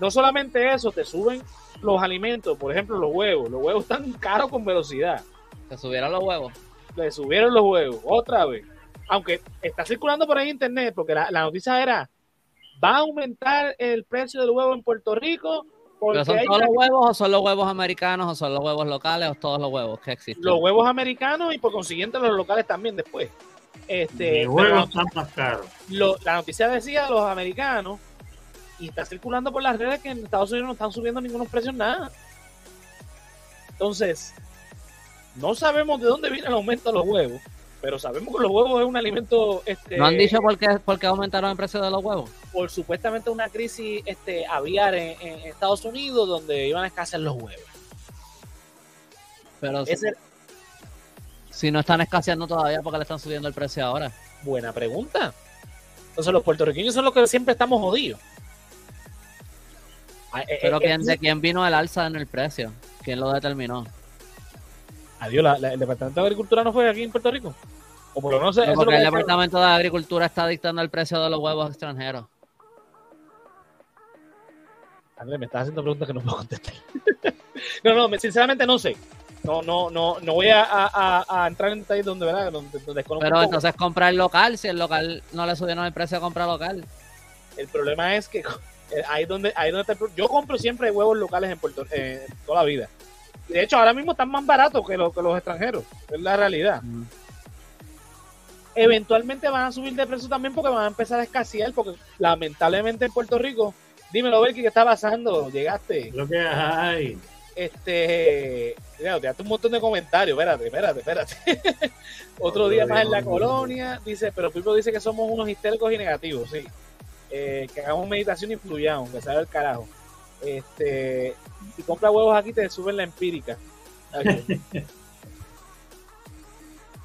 No solamente eso, te suben los alimentos, por ejemplo, los huevos. Los huevos están caros con velocidad.
¿Se subieron los huevos?
Le subieron los huevos, otra vez. Aunque está circulando por ahí internet, porque la, noticia era, va a aumentar el precio del huevo en Puerto Rico.
¿Pero son todos los huevos o son los huevos americanos o son los huevos locales o todos los huevos que existen?
Los huevos americanos y por consiguiente los locales también después. Este,
los huevos están más caros.
la noticia decía los americanos y está circulando por las redes que en Estados Unidos no están subiendo ningunos precios nada. Entonces, no sabemos de dónde viene el aumento de los huevos. Pero sabemos que los huevos es un alimento. Este,
¿No han dicho por qué, por qué aumentaron el precio de los huevos?
por supuestamente una crisis este, aviar en, en Estados Unidos donde iban a escasear los huevos.
Pero si no están escaseando todavía, ¿por qué le están subiendo el precio ahora?
buena pregunta. Entonces los puertorriqueños son los que siempre estamos jodidos. Ah, eh,
Pero
eh,
¿quién,
eh,
¿de quién vino el alza en el precio? ¿Quién lo determinó?
Adiós, la- la- el Departamento de Agricultura no fue aquí en Puerto Rico. O por lo menos eso es lo
Porque
que
el Departamento de Agricultura está dictando el precio de los huevos extranjeros.
Andrés, me estás haciendo preguntas que no puedo contestar. no, no, me- sinceramente no sé. No, no, no, no voy a, a- a- a entrar en detalles donde, ¿verdad? Donde, donde
Pero entonces comprar local, si el local no le subieron el precio de comprar local.
El problema es que ahí donde, ahí donde está el yo compro siempre huevos locales en Puerto eh, toda la vida. De hecho, ahora mismo están más baratos que, lo- que los extranjeros. Es la realidad. Eventualmente van a subir de precio también porque van a empezar a escasear. Porque lamentablemente en Puerto Rico, dímelo, Belki, ¿qué está pasando? Llegaste.
Lo que hay.
Este. Mira, te un montón de comentarios. Espérate, espérate, espérate. Otro día más en la colonia. Dice, pero Pipo dice que somos unos histéricos y negativos, sí. Eh, que hagamos meditación y fluyamos, que sea el carajo. Este. Si compras huevos aquí, te suben la empírica.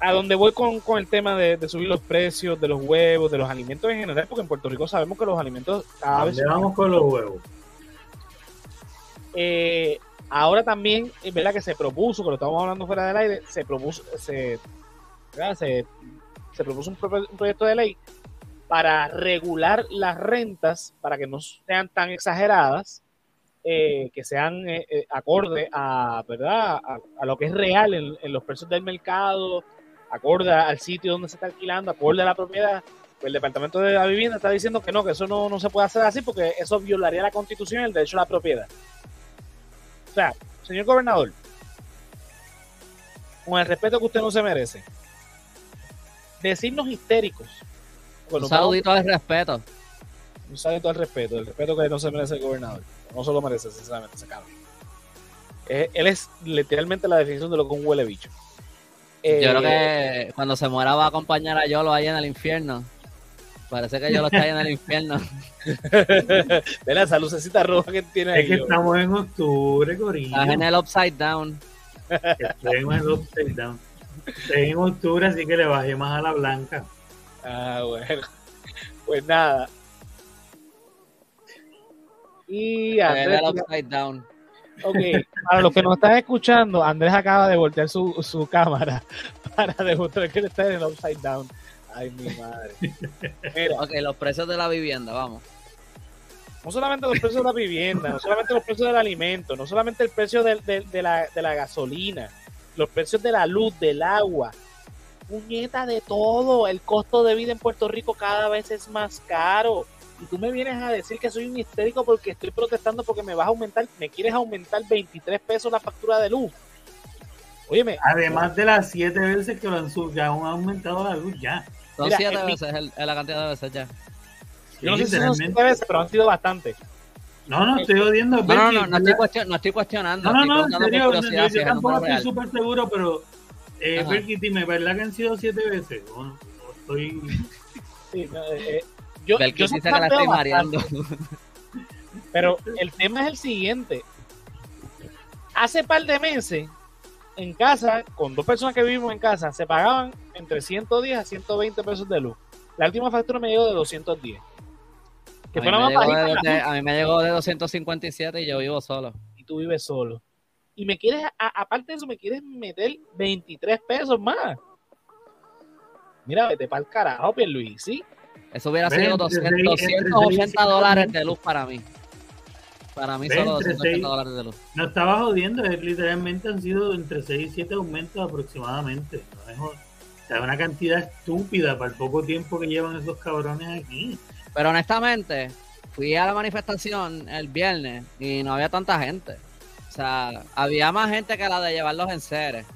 A donde voy con, con el tema de, de subir los precios de los huevos, de los alimentos en general, porque en Puerto Rico sabemos que los alimentos cada
¿A
vez
dónde vamos con los huevos?
eh, ahora también es verdad que se propuso, que lo estamos hablando fuera del aire, se propuso, se, se, se propuso un, pro- un proyecto de ley para regular las rentas para que no sean tan exageradas, eh, que sean eh, eh, acorde a, ¿verdad? A, a lo que es real en, en los precios del mercado, acorde al sitio donde se está alquilando, acorde a la propiedad. Pues el Departamento de la Vivienda está diciendo que no, que eso no, no se puede hacer así porque eso violaría la Constitución y el derecho a la propiedad. O sea, señor gobernador, con el respeto que usted no se merece, decirnos histéricos. Bueno,
Un saludito al respeto.
un saludito al respeto, el respeto que no se merece el gobernador. No se lo merece, sinceramente, ese cabrón. Eh, él es literalmente la definición de lo que un huele bicho.
Yo
Eh,
creo que cuando se muera va a acompañar a Yolo ahí en el infierno. Parece que Yolo está ahí en el infierno.
de la esa lucecita roja que tiene
Es que
ahí.
estamos en octubre, Corillo.
Estás en el upside down.
Estoy en el upside down. Estoy en octubre, así que le bajé más a la blanca.
Ah, bueno. Pues nada. Y Andrés,
el upside down.
ok, para los que nos están escuchando, Andrés acaba de voltear su, su cámara para demostrar que él está en el upside down. Ay, mi madre. Mira,
Ok, los precios de la vivienda, vamos.
no solamente los precios de la vivienda, no solamente los precios del alimento, no solamente el precio de, la, de la gasolina, los precios de la luz, del agua, puñeta de todo. El costo de vida en Puerto Rico cada vez es más caro. Y tú me vienes a decir que soy un histérico porque estoy protestando porque me vas a aumentar, me quieres aumentar 23 pesos la factura de luz. Óyeme,
Además de las siete veces que lo han, sub- ya han aumentado la luz ya.
Son
Mira,
siete
en mi-
veces el- la cantidad de veces ya.
yo no sé si son
Literalmente.
siete veces, pero han sido bastante.
No, no, estoy odiando.
No, no, no, no estoy, cuestion- no estoy cuestionando.
No, no,
estoy
no, en serio,
por
yo, yo tampoco estoy súper seguro, pero eh. Berky, dime, ¿verdad que han sido siete veces? O- o estoy...
Sí, no, eh, yo,
Belkis
yo
dice que la estoy mareando.
Pero el tema es el siguiente. Hace par de meses, en casa, con dos personas que vivimos en casa, se pagaban entre 110 a 120 pesos de luz. La última factura me llegó de 210. Que
A mí, me
más
llegó de, de- a mí me llegó de 257 y yo vivo solo.
y tú vives solo. Y me quieres, a- aparte de eso, me quieres meter 23 pesos más. Mira, vete para el carajo, Pierluisi.
Eso hubiera
Ven,
sido
entre
200,
seis- entre
280
seis y
dólares de luz para mí. Para mí solo
entre
280
seis-
dólares de luz.
No estaba jodiendo, es, literalmente han sido entre 6 y 7 aumentos aproximadamente. No es, o sea, una cantidad estúpida para el poco tiempo que llevan esos cabrones aquí.
Pero honestamente, fui a la manifestación el viernes y no había tanta gente. O sea, había más gente que la de llevar los enseres.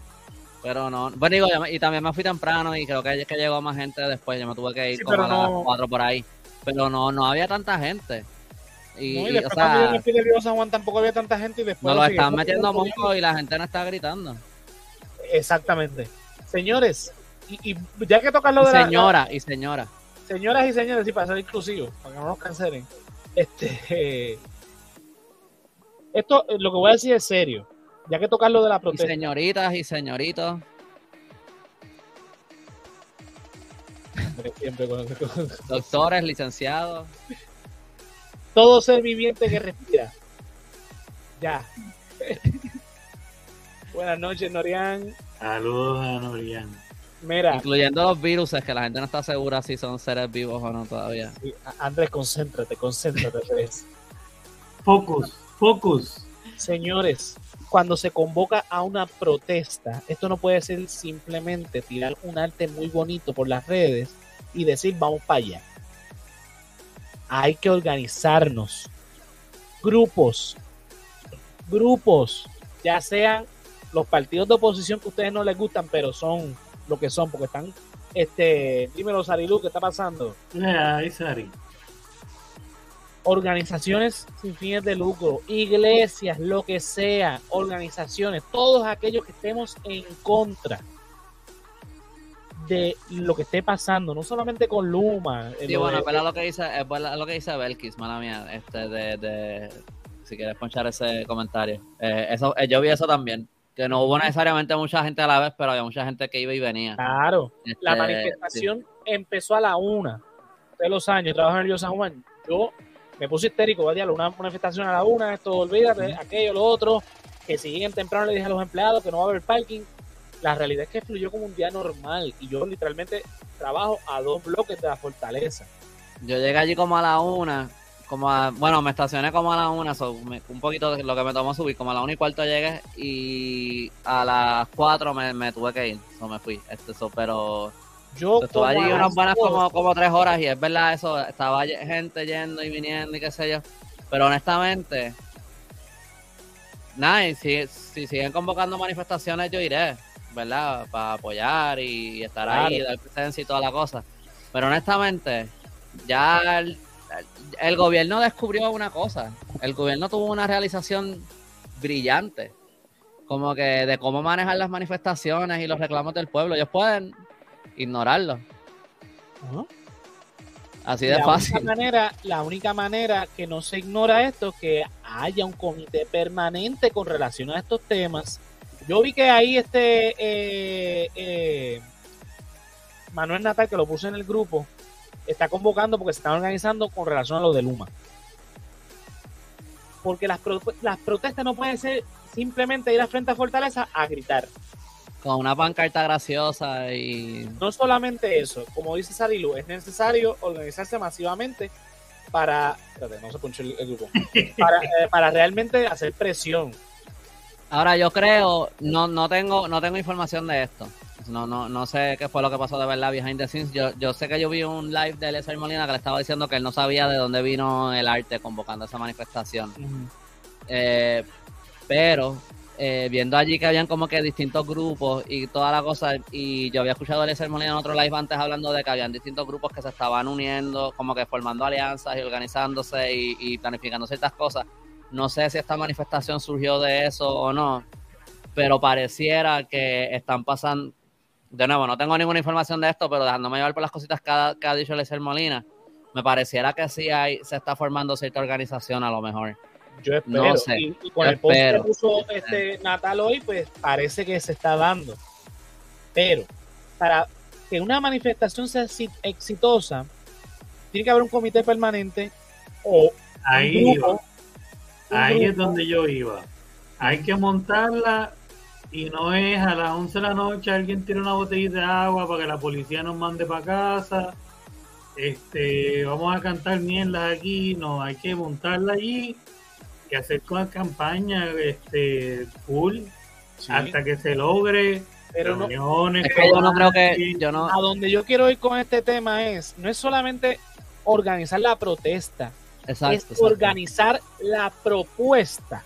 Pero no, bueno, digo, yo me- y también me fui temprano y creo que, que llegó más gente después. Yo me tuve que ir
Sí,
como a las
no-
4 por ahí. Pero no, no había tanta gente. Y,
No, y
y,
después
o
cuando yo
sea,
me fui de Río San Juan tampoco había tanta gente y después...
nos lo están metiendo mucho y la gente no está gritando.
Exactamente. Señores, y, y ya que tocas lo
Y
de la-
señora, y señora.
señoras y señores, sí, para ser inclusivos, para que no nos cancelen. Este, esto, eh, lo que voy a decir es serio. Ya que tocas lo de la
Y
protesta,
señoritas y señoritos.
Siempre con- con-
Doctores, licenciados.
todo ser viviente que respira. Ya. Buenas noches, Norian.
Saludos a Norian.
Mira,
Incluyendo los virus, que la gente no está segura si son seres vivos o no todavía.
sí, Andrés, concéntrate, concéntrate. Andrés.
Focus, focus.
Señores, cuando se convoca a una protesta, esto no puede ser simplemente tirar un arte muy bonito por las redes y decir vamos para allá. Hay que organizarnos. Grupos. Grupos. Ya sean los partidos de oposición que a ustedes no les gustan, pero son lo que son, porque están, este, dímelo, Sarilu, ¿qué está pasando?
Ay, Sari.
Organizaciones sin fines de lucro, iglesias, lo que sea, organizaciones, todos aquellos que estemos en contra de lo que esté pasando, no solamente con Luma. eh,
Sí,
lo
bueno,
de-
lo que dice, es lo que dice Belkis, mala mía, este, de, de, si quieres ponchar ese comentario. Eh, eso, eh, yo vi eso también, que no hubo necesariamente mucha gente a la vez, pero había mucha gente que iba y venía.
Claro, la
Este,
manifestación empezó a la una de los años, trabajo en el San Juan. Yo me puse histérico, va a una manifestación a la una, esto olvídate, aquello, lo otro, que si lleguen temprano le dije a los empleados que no va a haber parking. La realidad es que fluyó como un día normal y yo literalmente trabajo a dos bloques de la fortaleza.
Yo llegué allí como a la una, como a, bueno, me estacioné como a la una, so, me- un poquito de lo que me tomó subir, como a la una y cuarto llegué y a las cuatro me, me tuve que ir, so, me fui, este, so, pero
Yo
estuve allí unas buenas como, como tres horas y es verdad eso, estaba gente yendo y viniendo y qué sé yo, pero honestamente, nada, si, si siguen convocando manifestaciones yo iré, ¿verdad? Para apoyar y, estar ahí, dar presencia y toda la cosa, pero honestamente, ya el, el gobierno descubrió una cosa, el gobierno tuvo una realización brillante, como que de cómo manejar las manifestaciones y los reclamos del pueblo, ellos pueden ignorarlo. Así de
la
fácil.
Única manera, la única manera que no se ignora esto es que haya un comité permanente con relación a estos temas. Yo vi que ahí este eh, eh, Manuel Natal, que lo puse en el grupo, está convocando porque se están organizando con relación a lo de Luma. Porque las, pro- las protestas no pueden ser simplemente ir a frente a Fortaleza a gritar.
Con una pancarta graciosa y
No solamente eso, como dice Sarilu, es necesario organizarse masivamente para. Espérate, no se ponchó el, el grupo. Para, eh, para realmente hacer presión.
ahora yo creo, no, no tengo, no tengo información de esto. No, no, no sé qué fue lo que pasó de verdad behind the scenes. Yo, yo sé que yo vi un live de Eliezer Molina que le estaba diciendo que él no sabía de dónde vino el arte convocando esa manifestación. Eh, pero eh, viendo allí que habían como que distintos grupos y toda la cosa, y yo había escuchado a Eliezer Molina en otro live antes hablando de que habían distintos grupos que se estaban uniendo, como que formando alianzas y organizándose y, planificando ciertas cosas. No sé si esta manifestación surgió de eso o no, pero pareciera que están pasando. De nuevo, no tengo ninguna información de esto, pero dejándome llevar por las cositas que ha, dicho Eliezer Molina, me pareciera que sí hay, se está formando cierta organización a lo mejor.
Yo espero.
No sé,
y, y con
yo
el post
espero.
que puso este Natal hoy, pues parece que se está dando. Pero para que una manifestación sea exi- exitosa, tiene que haber un comité permanente o
Ahí
un
iba.
grupo. un
Ahí es donde yo iba. Hay que montarla y no es a las 11 de la noche alguien tira una botellita de agua para que la policía nos mande para casa. Este, vamos a cantar mierdas aquí, no, hay que montarla allí y hacer con campaña este full
Sí,
hasta que se logre
pero no,
reuniones.
Es que yo no creo que,
campañas.
yo no,
a donde yo quiero ir con este tema es, no es solamente organizar la protesta,
exacto,
es
exacto.
organizar la propuesta.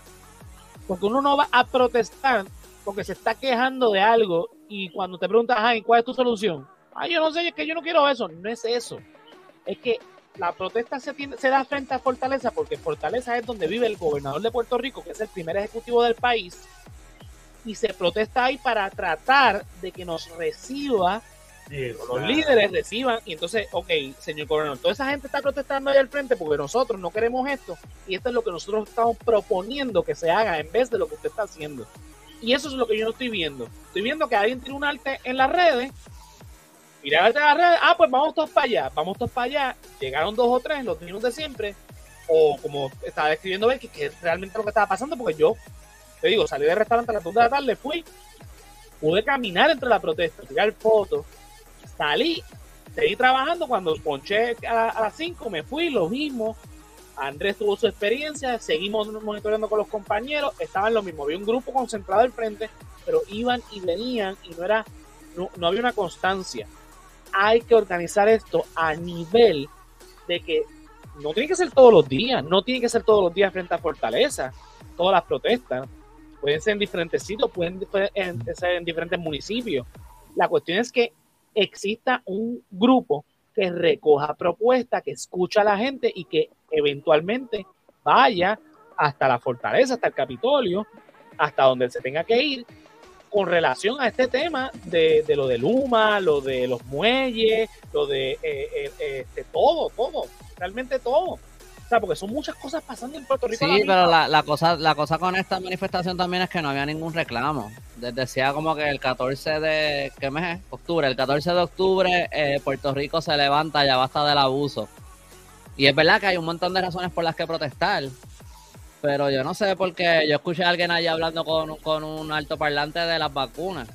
Porque uno no va a protestar porque se está quejando de algo y cuando te preguntas, ay, ¿cuál es tu solución? Ay, yo no sé, es que yo no quiero eso. No es eso. Es que la protesta se, tiene- se da frente a Fortaleza porque Fortaleza es donde vive el gobernador de Puerto Rico, que es el primer ejecutivo del país, y se protesta ahí para tratar de que nos reciba los líderes reciban y entonces, ok, señor gobernador, toda esa gente está protestando ahí al frente porque nosotros no queremos esto y esto es lo que nosotros estamos proponiendo que se haga en vez de lo que usted está haciendo. Y eso es lo que yo no estoy viendo. Estoy viendo que alguien tiene un arte en las redes. Mira arte en las redes. Ah, pues vamos todos para allá. Vamos todos para allá. Llegaron dos o tres, los mismos de siempre. O como estaba describiendo ver que, es realmente lo que estaba pasando, porque yo, te digo, salí del restaurante a las 2 de la tarde, fui, pude caminar entre la protesta, tirar fotos, salí, seguí trabajando. Cuando ponché a, las 5, me fui, lo mismo. Andrés tuvo su experiencia, seguimos monitoreando con los compañeros, estaban lo mismo, había un grupo concentrado al frente, pero iban y venían y no era, no, había una constancia. Hay que organizar esto a nivel de que no tiene que ser todos los días, no tiene que ser todos los días frente a Fortaleza, todas las protestas, pueden ser en diferentes sitios, pueden ser en diferentes municipios. La cuestión es que exista un grupo que recoja propuestas, que escucha a la gente y que eventualmente vaya hasta la fortaleza, hasta el Capitolio, hasta donde se tenga que ir con relación a este tema de, lo de Luma, lo de los muelles, lo de eh, eh, este, todo, todo, realmente todo porque son muchas cosas pasando en Puerto Rico.
Sí, pero la, cosa, la cosa con esta manifestación también es que no había ningún reclamo. Decía como que el 14 de, ¿qué mes es? Octubre. El 14 de octubre eh, Puerto Rico se levanta, ya basta del abuso. Y es verdad que hay un montón de razones por las que protestar. Pero yo no sé por qué. Yo escuché a alguien allá hablando con, con un altoparlante de las vacunas.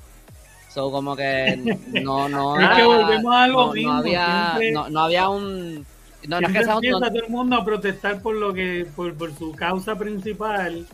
So, como que no, no,
es que volvemos a algo
no, había, no había un
no, no es que empieza todo el mundo a protestar por lo que por, por su causa principal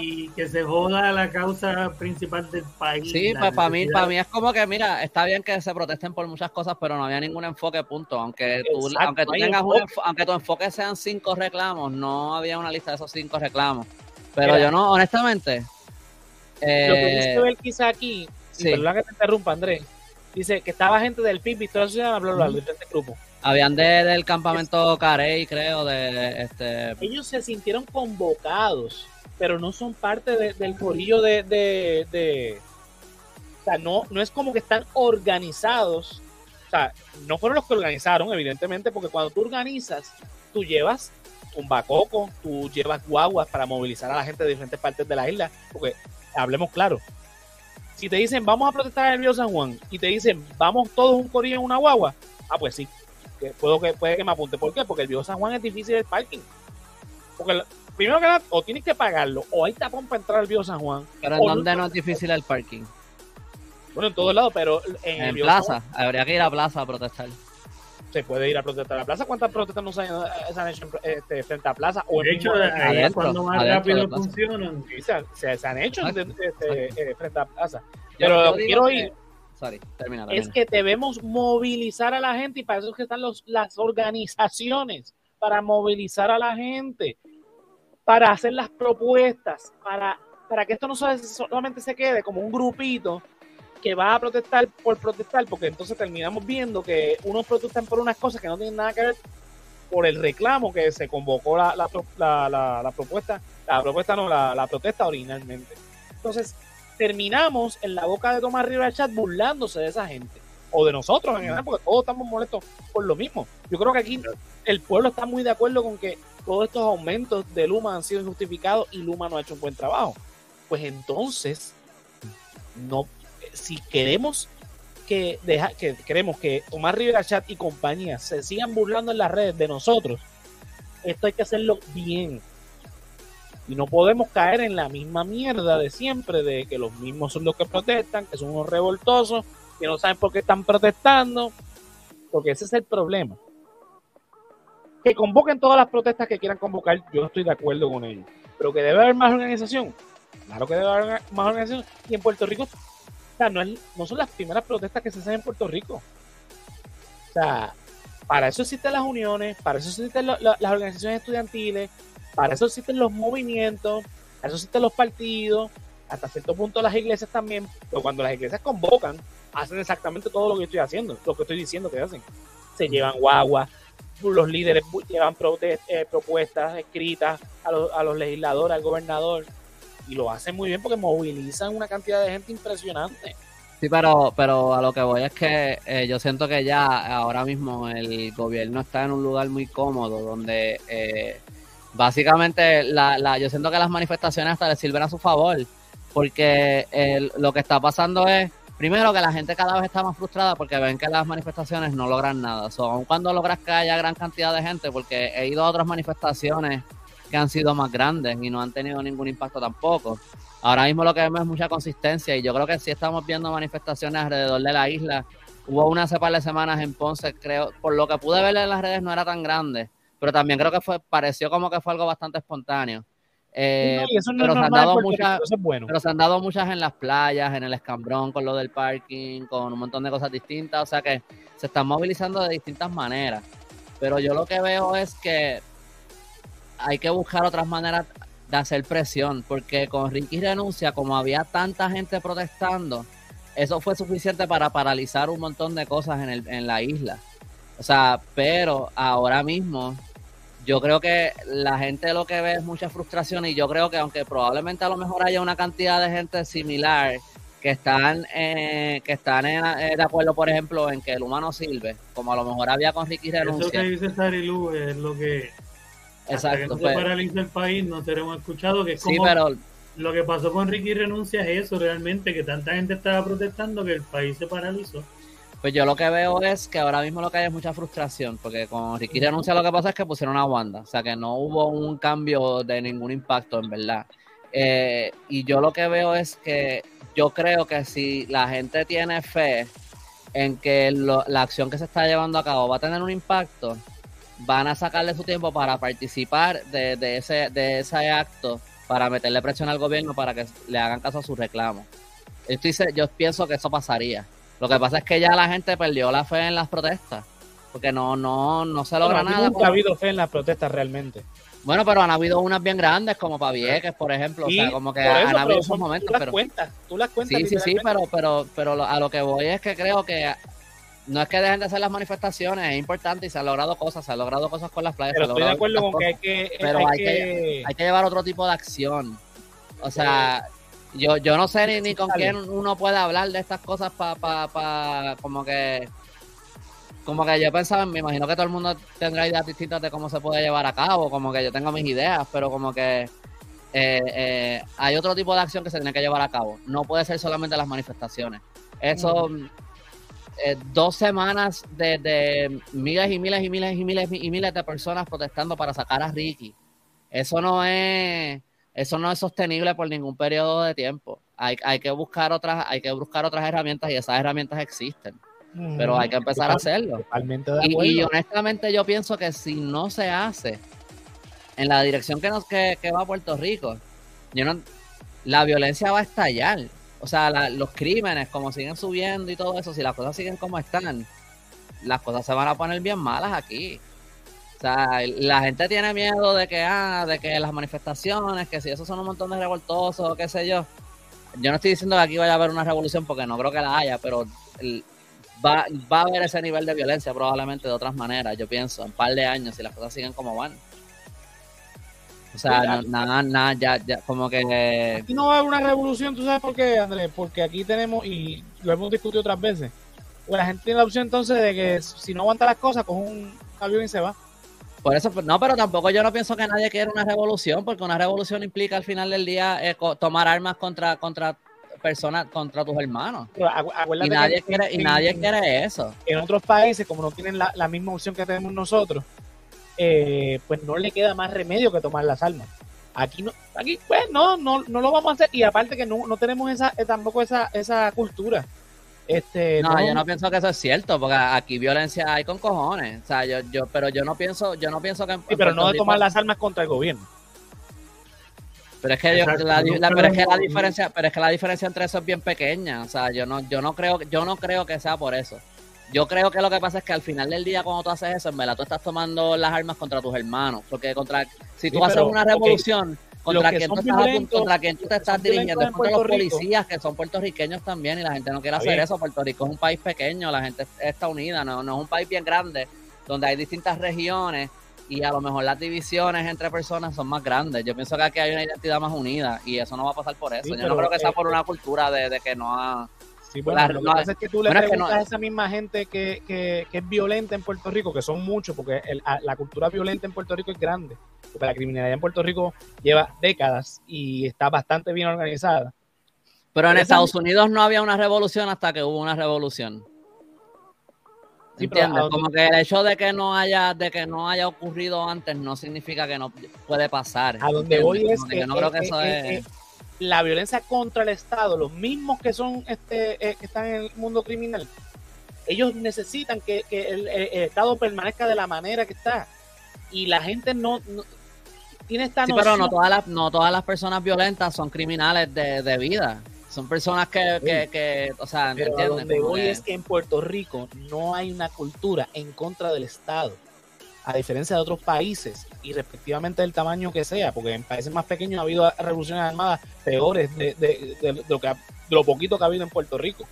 y que se joda la causa principal del país.
Sí, pues para mí, para mí es como que, mira, está bien que se protesten por muchas cosas, pero no había ningún enfoque, punto. Aunque tú, aunque tú tengas un aunque tu enfoque sean cinco reclamos, no había una lista de esos cinco reclamos. Pero yo no, honestamente.
lo que dice ver quizá aquí, sí. perdón que te interrumpa, Andrés, dice que estaba gente del PIB y todo eso, bla, bla, bla, de este grupo.
Habían de, del campamento Carey, creo, de este.
Ellos se sintieron convocados, pero no son parte del corillo de, de, O sea, no, no es como que están organizados. O sea, no fueron los que organizaron, evidentemente, porque cuando tú organizas, tú llevas un bacoco, tú llevas guaguas para movilizar a la gente de diferentes partes de la isla. Porque, hablemos claro, si te dicen vamos a protestar en el Río San Juan y te dicen vamos todos un corillo en una guagua, ah, pues sí, puedo que, puede que me apunte. ¿Por qué? Porque el Viejo San Juan es difícil el parking. Porque primero que nada, o tienes que pagarlo, o hay tapón para entrar al Viejo San Juan.
Pero ¿en dónde no, es difícil el parking?
Bueno, en todos lados, pero
en, en plaza. Habría que ir a plaza a protestar.
Se puede ir a protestar a la plaza. ¿Cuántas protestas no se han, hecho este, frente a plaza? O
de hecho, cuando más rápido funcionan.
se, se, han hecho este, eh, frente a plaza. Pero quiero ir es que debemos movilizar a la gente y para eso es que están los, las organizaciones, para movilizar a la gente, para hacer las propuestas, para, para que esto no solamente se quede como un grupito que va a protestar por protestar, porque entonces terminamos viendo que unos protestan por unas cosas que no tienen nada que ver por el reclamo que se convocó la, la, la, la propuesta, la propuesta no, la, protesta originalmente. Entonces, terminamos en la boca de Tomás Rivera Chat burlándose de esa gente o de nosotros en general, porque todos estamos molestos por lo mismo. Yo creo que aquí el pueblo está muy de acuerdo con que todos estos aumentos de Luma han sido injustificados y Luma no ha hecho un buen trabajo. Pues entonces, no, si queremos que deja, que queremos que Tomás Rivera Chat y compañía se sigan burlando en las redes de nosotros, esto hay que hacerlo bien. Y no podemos caer en la misma mierda de siempre, de que los mismos son los que protestan, que son unos revoltosos, que no saben por qué están protestando, porque ese es el problema. Que convoquen todas las protestas que quieran convocar, yo estoy de acuerdo con ellos. Pero que debe haber más organización, claro que debe haber más organización. Y en Puerto Rico, o sea, no, no son las primeras protestas que se hacen en Puerto Rico. O sea, para eso existen las uniones, para eso existen las organizaciones estudiantiles, para eso existen los movimientos, para eso existen los partidos, hasta cierto punto las iglesias también, pero cuando las iglesias convocan, hacen exactamente todo lo que estoy haciendo, lo que estoy diciendo que hacen. Se llevan guagua, los líderes llevan eh, propuestas escritas a los, a los legisladores, al gobernador, y lo hacen muy bien porque movilizan una cantidad de gente impresionante.
Sí, pero, pero a lo que voy es que eh, yo siento que ya ahora mismo el gobierno está en un lugar muy cómodo donde eh, básicamente la, la, yo siento que las manifestaciones hasta le sirven a su favor porque lo que está pasando es primero que la gente cada vez está más frustrada porque ven que las manifestaciones no logran nada. So, aun cuando logras que haya gran cantidad de gente, porque he ido a otras manifestaciones que han sido más grandes y no han tenido ningún impacto tampoco. Ahora mismo lo que vemos es mucha consistencia y yo creo que si estamos viendo manifestaciones alrededor de la isla. Hubo una hace par de semanas en Ponce, creo, por lo que pude ver en las redes no era tan grande, pero también creo que fue pareció como que fue algo bastante espontáneo. Eh, pero, se han dado muchas, pero se han dado muchas en las playas, en el escambrón, con lo del parking, con un montón de cosas distintas. O sea que se están movilizando de distintas maneras. Pero yo lo que veo es que hay que buscar otras maneras de hacer presión, porque con Ricky renuncia, como había tanta gente protestando, eso fue suficiente para paralizar un montón de cosas en, el, en la isla. O sea, pero ahora mismo yo creo que la gente lo que ve es mucha frustración y yo creo que aunque probablemente a lo mejor haya una cantidad de gente similar que están eh, que están eh, de acuerdo, por ejemplo, en que el humano sirve, como a lo mejor había con Ricky renuncia.
Eso que dice Sarilu es lo que Exacto. no se pues. paraliza el país, no tenemos escuchado que es como lo que pasó con Ricky renuncia es eso realmente, que tanta gente estaba protestando que el país se paralizó.
Pues yo lo que veo es que ahora mismo lo que hay es mucha frustración, porque con Ricky renuncia lo que pasa es que pusieron a Wanda, o sea que no hubo un cambio de ningún impacto en verdad. Eh, y yo lo que veo es que yo creo que si la gente tiene fe en que la acción que se está llevando a cabo va a tener un impacto, van a sacarle su tiempo para participar de, ese, de ese acto, para meterle presión al gobierno para que le hagan caso a su reclamo. Estoy, yo pienso que eso pasaría. Lo que pasa es que ya la gente perdió la fe en las protestas, porque no, no, no se logra nada.
Nunca ha habido fe en las protestas realmente.
Bueno, pero han habido unas bien grandes, como Pavieques, por ejemplo. o sea, como que han habido esos momentos.
Tú las cuentas, tú las cuentas.
Sí, sí, sí, pero, pero, pero a lo que voy es que creo que no es que dejen de hacer las manifestaciones, es importante y se han logrado cosas, se han logrado cosas con las playas.
Pero estoy de acuerdo con que hay que...
Pero hay, que... hay que llevar otro tipo de acción. O sea, yo, yo no sé ni, ni con quién uno puede hablar de estas cosas para pa, pa, como que... Como que yo pensaba, me imagino que todo el mundo tendrá ideas distintas de cómo se puede llevar a cabo, como que yo tengo mis ideas, pero como que eh, eh, hay otro tipo de acción que se tiene que llevar a cabo. No puede ser solamente las manifestaciones. Eso... Eh, dos semanas de, miles y miles y miles y miles y miles de personas protestando para sacar a Ricky. Eso no es, eso no es sostenible por ningún periodo de tiempo. Hay, hay que buscar otras, hay que buscar otras herramientas y esas herramientas existen. Pero hay que empezar a hacerlo. Y, honestamente yo pienso que si no se hace en la dirección que nos que, que va a Puerto Rico, yo no, la violencia va a estallar o sea, los crímenes, como siguen subiendo y todo eso, si las cosas siguen como están, las cosas se van a poner bien malas aquí. O sea, la gente tiene miedo de que, ah, de que las manifestaciones, que si esos son un montón de revoltosos, qué sé yo. Yo no estoy diciendo que aquí vaya a haber una revolución porque no creo que la haya, pero va, va a haber ese nivel de violencia probablemente de otras maneras, yo pienso, en un par de años, si las cosas siguen como van. O sea, nada, nada, ya, ya, como que...
Aquí no va a haber una revolución, ¿tú sabes por qué, Andrés? Porque aquí tenemos, y lo hemos discutido otras veces, la gente tiene la opción entonces de que si no aguanta las cosas, coge un avión y se va.
Por eso, no, pero tampoco yo no pienso que nadie quiera una revolución, porque una revolución implica al final del día eh, tomar armas contra, contra personas, contra tus hermanos. y nadie, quiere, y nadie quiere eso.
En otros países, como no tienen la, la misma opción que tenemos nosotros, eh, pues no le queda más remedio que tomar las armas. Aquí no, aquí pues no, no, no lo vamos a hacer y aparte que no, no tenemos esa eh, tampoco esa, esa cultura. Este,
no, yo no pienso que eso es cierto, porque aquí violencia hay con cojones. O sea, yo, yo, pero yo no pienso, yo no pienso que.
Sí, pero no de tomar las armas contra el gobierno.
Pero es que la, pero es que la diferencia, pero es que la diferencia entre eso es bien pequeña. O sea, yo no, yo no creo, yo no creo que sea por eso. Yo creo que lo que pasa es que al final del día, cuando tú haces eso, en verdad tú estás tomando las armas contra tus hermanos. Porque contra si tú haces una revolución, contra quien, tú estás, contra quien tú te estás dirigiendo, es contra los policías que son puertorriqueños también, y la gente no quiere hacer eso. Puerto Rico es un país pequeño, la gente está unida, no, no es un país bien grande, donde hay distintas regiones y a lo mejor las divisiones entre personas son más grandes. Yo pienso que aquí hay una identidad más unida y eso no va a pasar por eso. Yo no creo que sea por una cultura de, de que no ha
Sí, bueno, lo que pasa es que tú le preguntas a esa misma gente que, que, que, es violenta en Puerto Rico, que son muchos, porque la cultura violenta en Puerto Rico es grande, porque la criminalidad en Puerto Rico lleva décadas y está bastante bien organizada.
Pero en Estados Unidos no había una revolución hasta que hubo una revolución. Sí, Como que el hecho de que no haya de que no haya ocurrido antes no significa que no puede pasar.
A donde voy es que, no creo que eso es la violencia contra el Estado, los mismos que son este eh, que están en el mundo criminal, ellos necesitan que, el, Estado permanezca de la manera que está. Y la gente no, tiene esta
sí, pero no todas las, no todas las personas violentas son criminales de, vida. Son personas que, que, o sea,
pero donde voy es que en Puerto Rico no hay una cultura en contra del Estado a diferencia de otros países y respectivamente del tamaño que sea, porque en países más pequeños ha habido revoluciones armadas peores de, de, lo, que lo poquito que ha habido en Puerto Rico.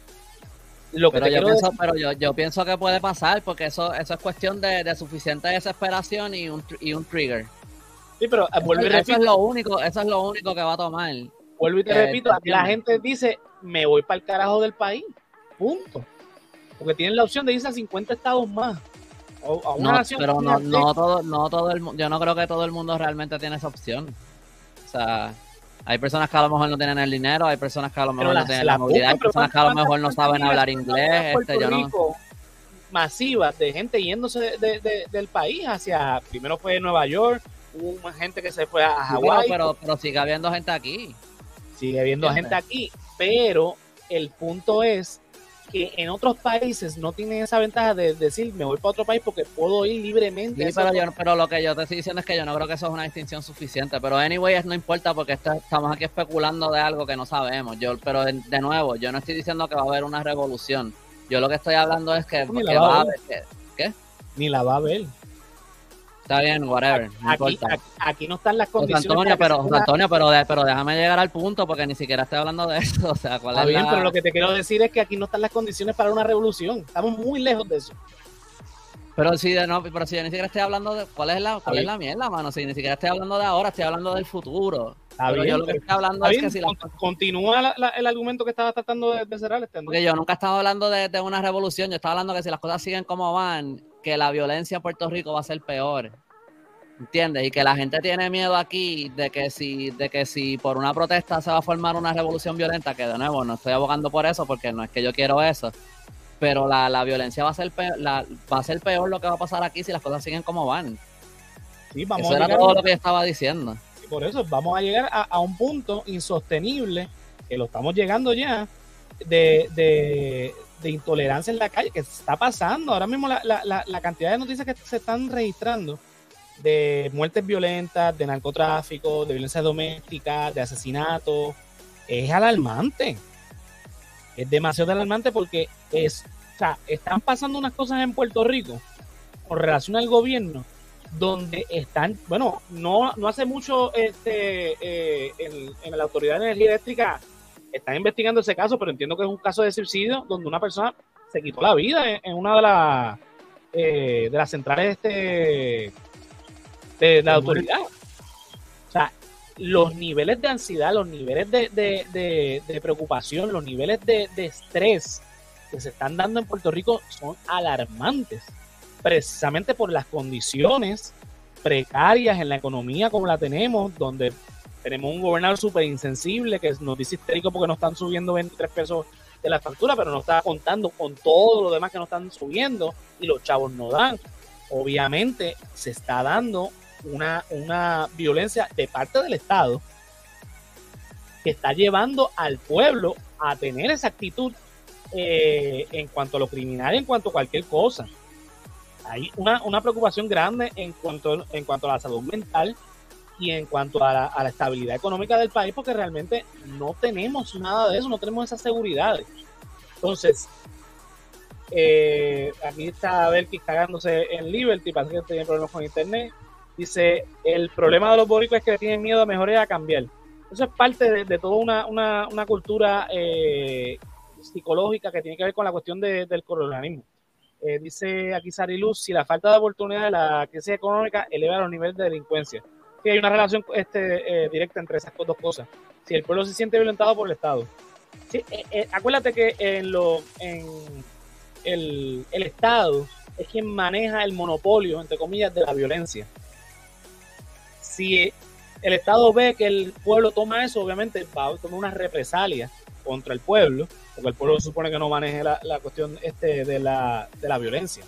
Lo que pero yo pienso, pero yo, yo, pienso que puede pasar, porque eso, eso es cuestión de, suficiente desesperación y un, y un trigger.
Sí, pero
eso, vuelvo y repito. Eso es lo único, eso es lo único que va a tomar.
Vuelvo y te eh, repito, la gente dice, me voy para el carajo del país. Punto. Porque tienen la opción de irse a 50 estados más
no, pero no, no, todo, no todo el yo no creo que todo el mundo realmente tiene esa opción. O sea, hay personas que a lo mejor no tienen el dinero, hay personas que a lo mejor no tienen la, movilidad, hay personas que a lo mejor no saben hablar inglés. Este, yo no.
Masivas de gente yéndose del país hacia, primero fue Nueva York, hubo gente que se fue a Hawái.
Pero, pero, sigue habiendo gente aquí.
Sigue habiendo gente aquí, pero el punto es que en otros países no tienen esa ventaja de decir me voy para otro país porque puedo ir libremente.
pero, lo que yo te estoy diciendo es que yo no creo que eso es una distinción suficiente. Pero anyway, no importa porque estamos aquí especulando de algo que no sabemos. Yo, pero de, nuevo, yo no estoy diciendo que va a haber una revolución. Yo lo que estoy hablando es que, va, a haber. ¿Qué?
Ni la va a haber.
Está bien, whatever.
aquí, no están las condiciones.
Antonio, pero, Antonio pero, pero déjame llegar al punto porque ni siquiera estoy hablando de eso. O sea, ¿cuál
Está bien, pero lo que te quiero decir es que aquí no están las condiciones para una revolución. Estamos muy lejos de eso.
Pero si, no, pero si yo ni siquiera estoy hablando de. ¿Cuál es la, cuál es la mierda, mano? Si ni siquiera estoy hablando de ahora, estoy hablando del futuro. pero yo lo que estoy hablando es que si la...
Continúa el argumento que estaba tratando de, cerrar. Este,
porque yo nunca estaba hablando de, de, una revolución. Yo estaba hablando que si las cosas siguen como van, que la violencia en Puerto Rico va a ser peor. ¿Entiendes? Y que la gente tiene miedo aquí de que si, de que si por una protesta se va a formar una revolución violenta, que de nuevo no estoy abogando por eso, porque no es que yo quiero eso, pero la, violencia va a ser peor, la, va a ser peor lo que va a pasar aquí si las cosas siguen como van.
Sí, vamos
eso era todo lo que yo estaba diciendo.
por eso vamos a llegar a, un punto insostenible, que lo estamos llegando ya, de, de, de, intolerancia en la calle, que está pasando. Ahora mismo la, la, la cantidad de noticias que se están registrando de muertes violentas, de narcotráfico, de violencia doméstica, de asesinato, es alarmante. Es demasiado alarmante porque es, o sea, están pasando unas cosas en Puerto Rico con relación al gobierno donde están, bueno, no, no hace mucho este, eh, en, la Autoridad de Energía Eléctrica están investigando ese caso, pero entiendo que es un caso de suicidio donde una persona se quitó la vida en, una de las eh, de las centrales este de la autoridad. O sea, los niveles de ansiedad, los niveles de, preocupación, los niveles de, estrés que se están dando en Puerto Rico son alarmantes, precisamente por las condiciones precarias en la economía como la tenemos, donde tenemos un gobernador súper insensible que nos dice histérico porque no están subiendo 23 pesos de la factura, pero no está contando con todo lo demás que no están subiendo y los chavos no dan. Obviamente se está dando una, una violencia de parte del Estado que está llevando al pueblo a tener esa actitud eh, en cuanto a lo criminal, en cuanto a cualquier cosa. Hay una, una, preocupación grande en cuanto, en cuanto a la salud mental y en cuanto a la, estabilidad económica del país, porque realmente no tenemos nada de eso, no tenemos esa seguridad. Entonces, eh, aquí está Belkis cagándose en Liberty, parece que tiene problemas con internet. Dice, el problema de los boricuas es que tienen miedo a mejorar y a cambiar. Eso es parte de, toda una, cultura eh, psicológica que tiene que ver con la cuestión del colonialismo. Eh, dice aquí Sari Luz, si la falta de oportunidad de la crisis económica eleva los niveles de delincuencia. Sí, hay una relación este, eh, directa entre esas dos cosas. Si el pueblo se siente violentado por el Estado eh, eh, acuérdate que en lo, en el, el Estado es quien maneja el monopolio, entre comillas, de la violencia. Si el Estado ve que el pueblo toma eso, obviamente va a tomar una represalia contra el pueblo, porque el pueblo supone que no maneje la, la cuestión este de la, de la violencia.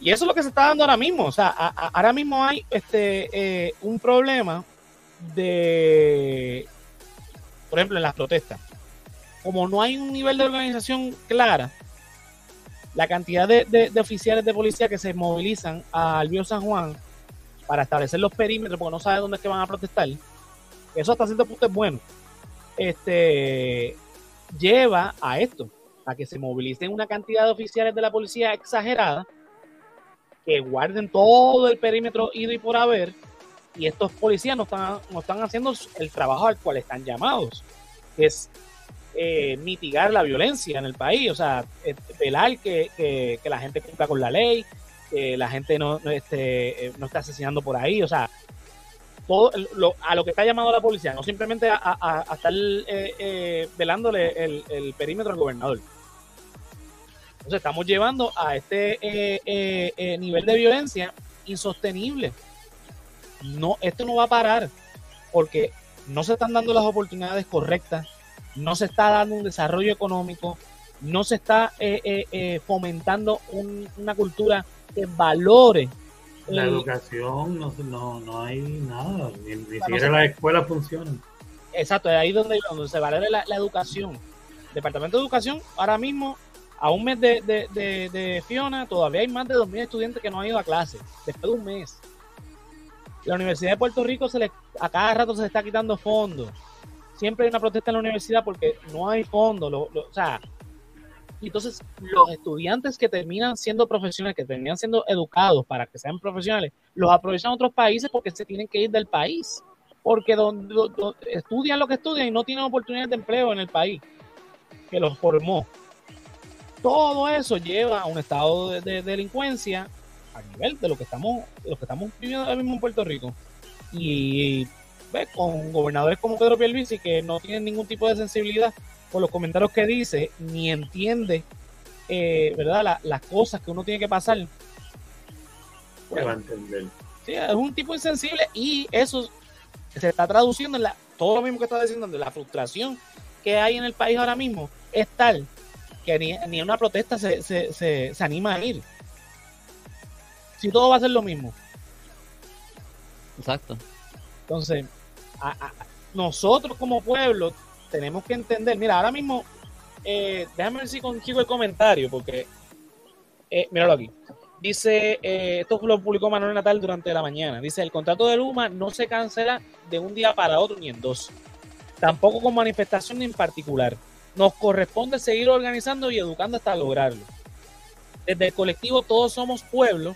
Y eso es lo que se está dando ahora mismo. O sea, ahora mismo hay este eh, un problema de, por ejemplo, en las protestas. Como no hay un nivel de organización clara, la cantidad de, de, oficiales de policía que se movilizan al Río San Juan para establecer los perímetros, porque no sabe dónde es que van a protestar, eso hasta cierto punto es bueno. Este lleva a esto, a que se movilicen una cantidad de oficiales de la policía exagerada, que guarden todo el perímetro ido y por haber, y estos policías no están, no están haciendo el trabajo al cual están llamados, que es eh, mitigar la violencia en el país, o sea, eh, velar que, que, la gente cumpla con la ley, que la gente no, no, este, no está asesinando por ahí, o sea, todo lo, a lo que está llamado la policía, no simplemente a estar eh, eh, velándole el, el, perímetro al gobernador. Entonces estamos llevando a este eh, nivel de violencia insostenible. No, esto no va a parar porque no se están dando las oportunidades correctas, no se está dando un desarrollo económico, no se está fomentando un, una cultura que valore
la educación, no, no, no hay nada, ni, ni siquiera las escuelas funcionan.
Exacto, es ahí donde, donde se valora la, la, educación. Departamento de Educación, ahora mismo, a un mes de, de, de, Fiona, todavía hay más de 2.000 estudiantes que no han ido a clase, después de un mes. La Universidad de Puerto Rico se le, a cada rato se le está quitando fondos. Siempre hay una protesta en la universidad porque no hay fondos. O sea, entonces los estudiantes que terminan siendo profesionales, que terminan siendo educados para que sean profesionales, los aprovechan otros países porque se tienen que ir del país. Porque donde, donde estudian lo que estudian y no tienen oportunidades de empleo en el país que los formó. Todo eso lleva a un estado de, de, delincuencia a nivel de lo que estamos, de lo que estamos viviendo ahora mismo en Puerto Rico. Y ve, con gobernadores como Pedro Pierluisi que no tienen ningún tipo de sensibilidad por los comentarios que dice, ni entiende, eh, ¿verdad? La, las cosas que uno tiene que pasar.
Bueno, entender.
Sí, es un tipo insensible y eso se está traduciendo en la, todo lo mismo que está diciendo, de la frustración que hay en el país ahora mismo es tal que ni, ni una protesta se, se, se, se anima a ir. Si todo va a ser lo mismo.
Exacto.
Entonces, a, a, nosotros como pueblo tenemos que entender, mira, ahora mismo, eh, déjame ver si consigo el comentario, porque, eh, míralo aquí. Dice, eh, esto lo publicó Manuel Natal durante la mañana. Dice, el contrato de Luma no se cancela de un día para otro ni en dos. Tampoco con manifestación ni en particular. Nos corresponde seguir organizando y educando hasta lograrlo. Desde el colectivo Todos Somos Pueblo,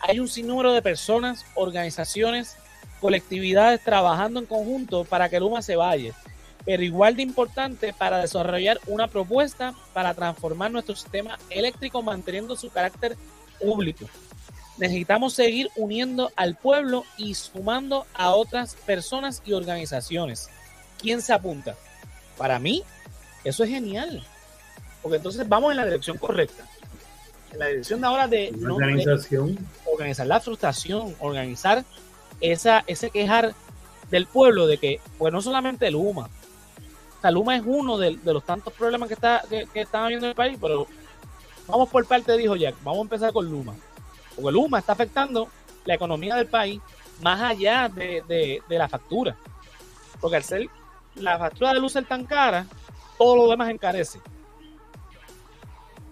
hay un sinnúmero de personas, organizaciones, colectividades trabajando en conjunto para que Luma se vaya pero igual de importante para desarrollar una propuesta para transformar nuestro sistema eléctrico manteniendo su carácter público. Necesitamos seguir uniendo al pueblo y sumando a otras personas y organizaciones. ¿Quién se apunta? Para mí, eso es genial. Porque entonces vamos en la dirección correcta. En la dirección de ahora de,
no, organización.
de organizar la frustración, organizar esa, ese quejar del pueblo de que, pues no solamente el UMA, Luma es uno de, de, los tantos problemas que, está, que, que están habiendo en el país, pero vamos por parte, dijo Jack, vamos a empezar con Luma. Porque Luma está afectando la economía del país más allá de, de, de la factura. Porque al ser la factura de luz ser tan cara, todo lo demás encarece.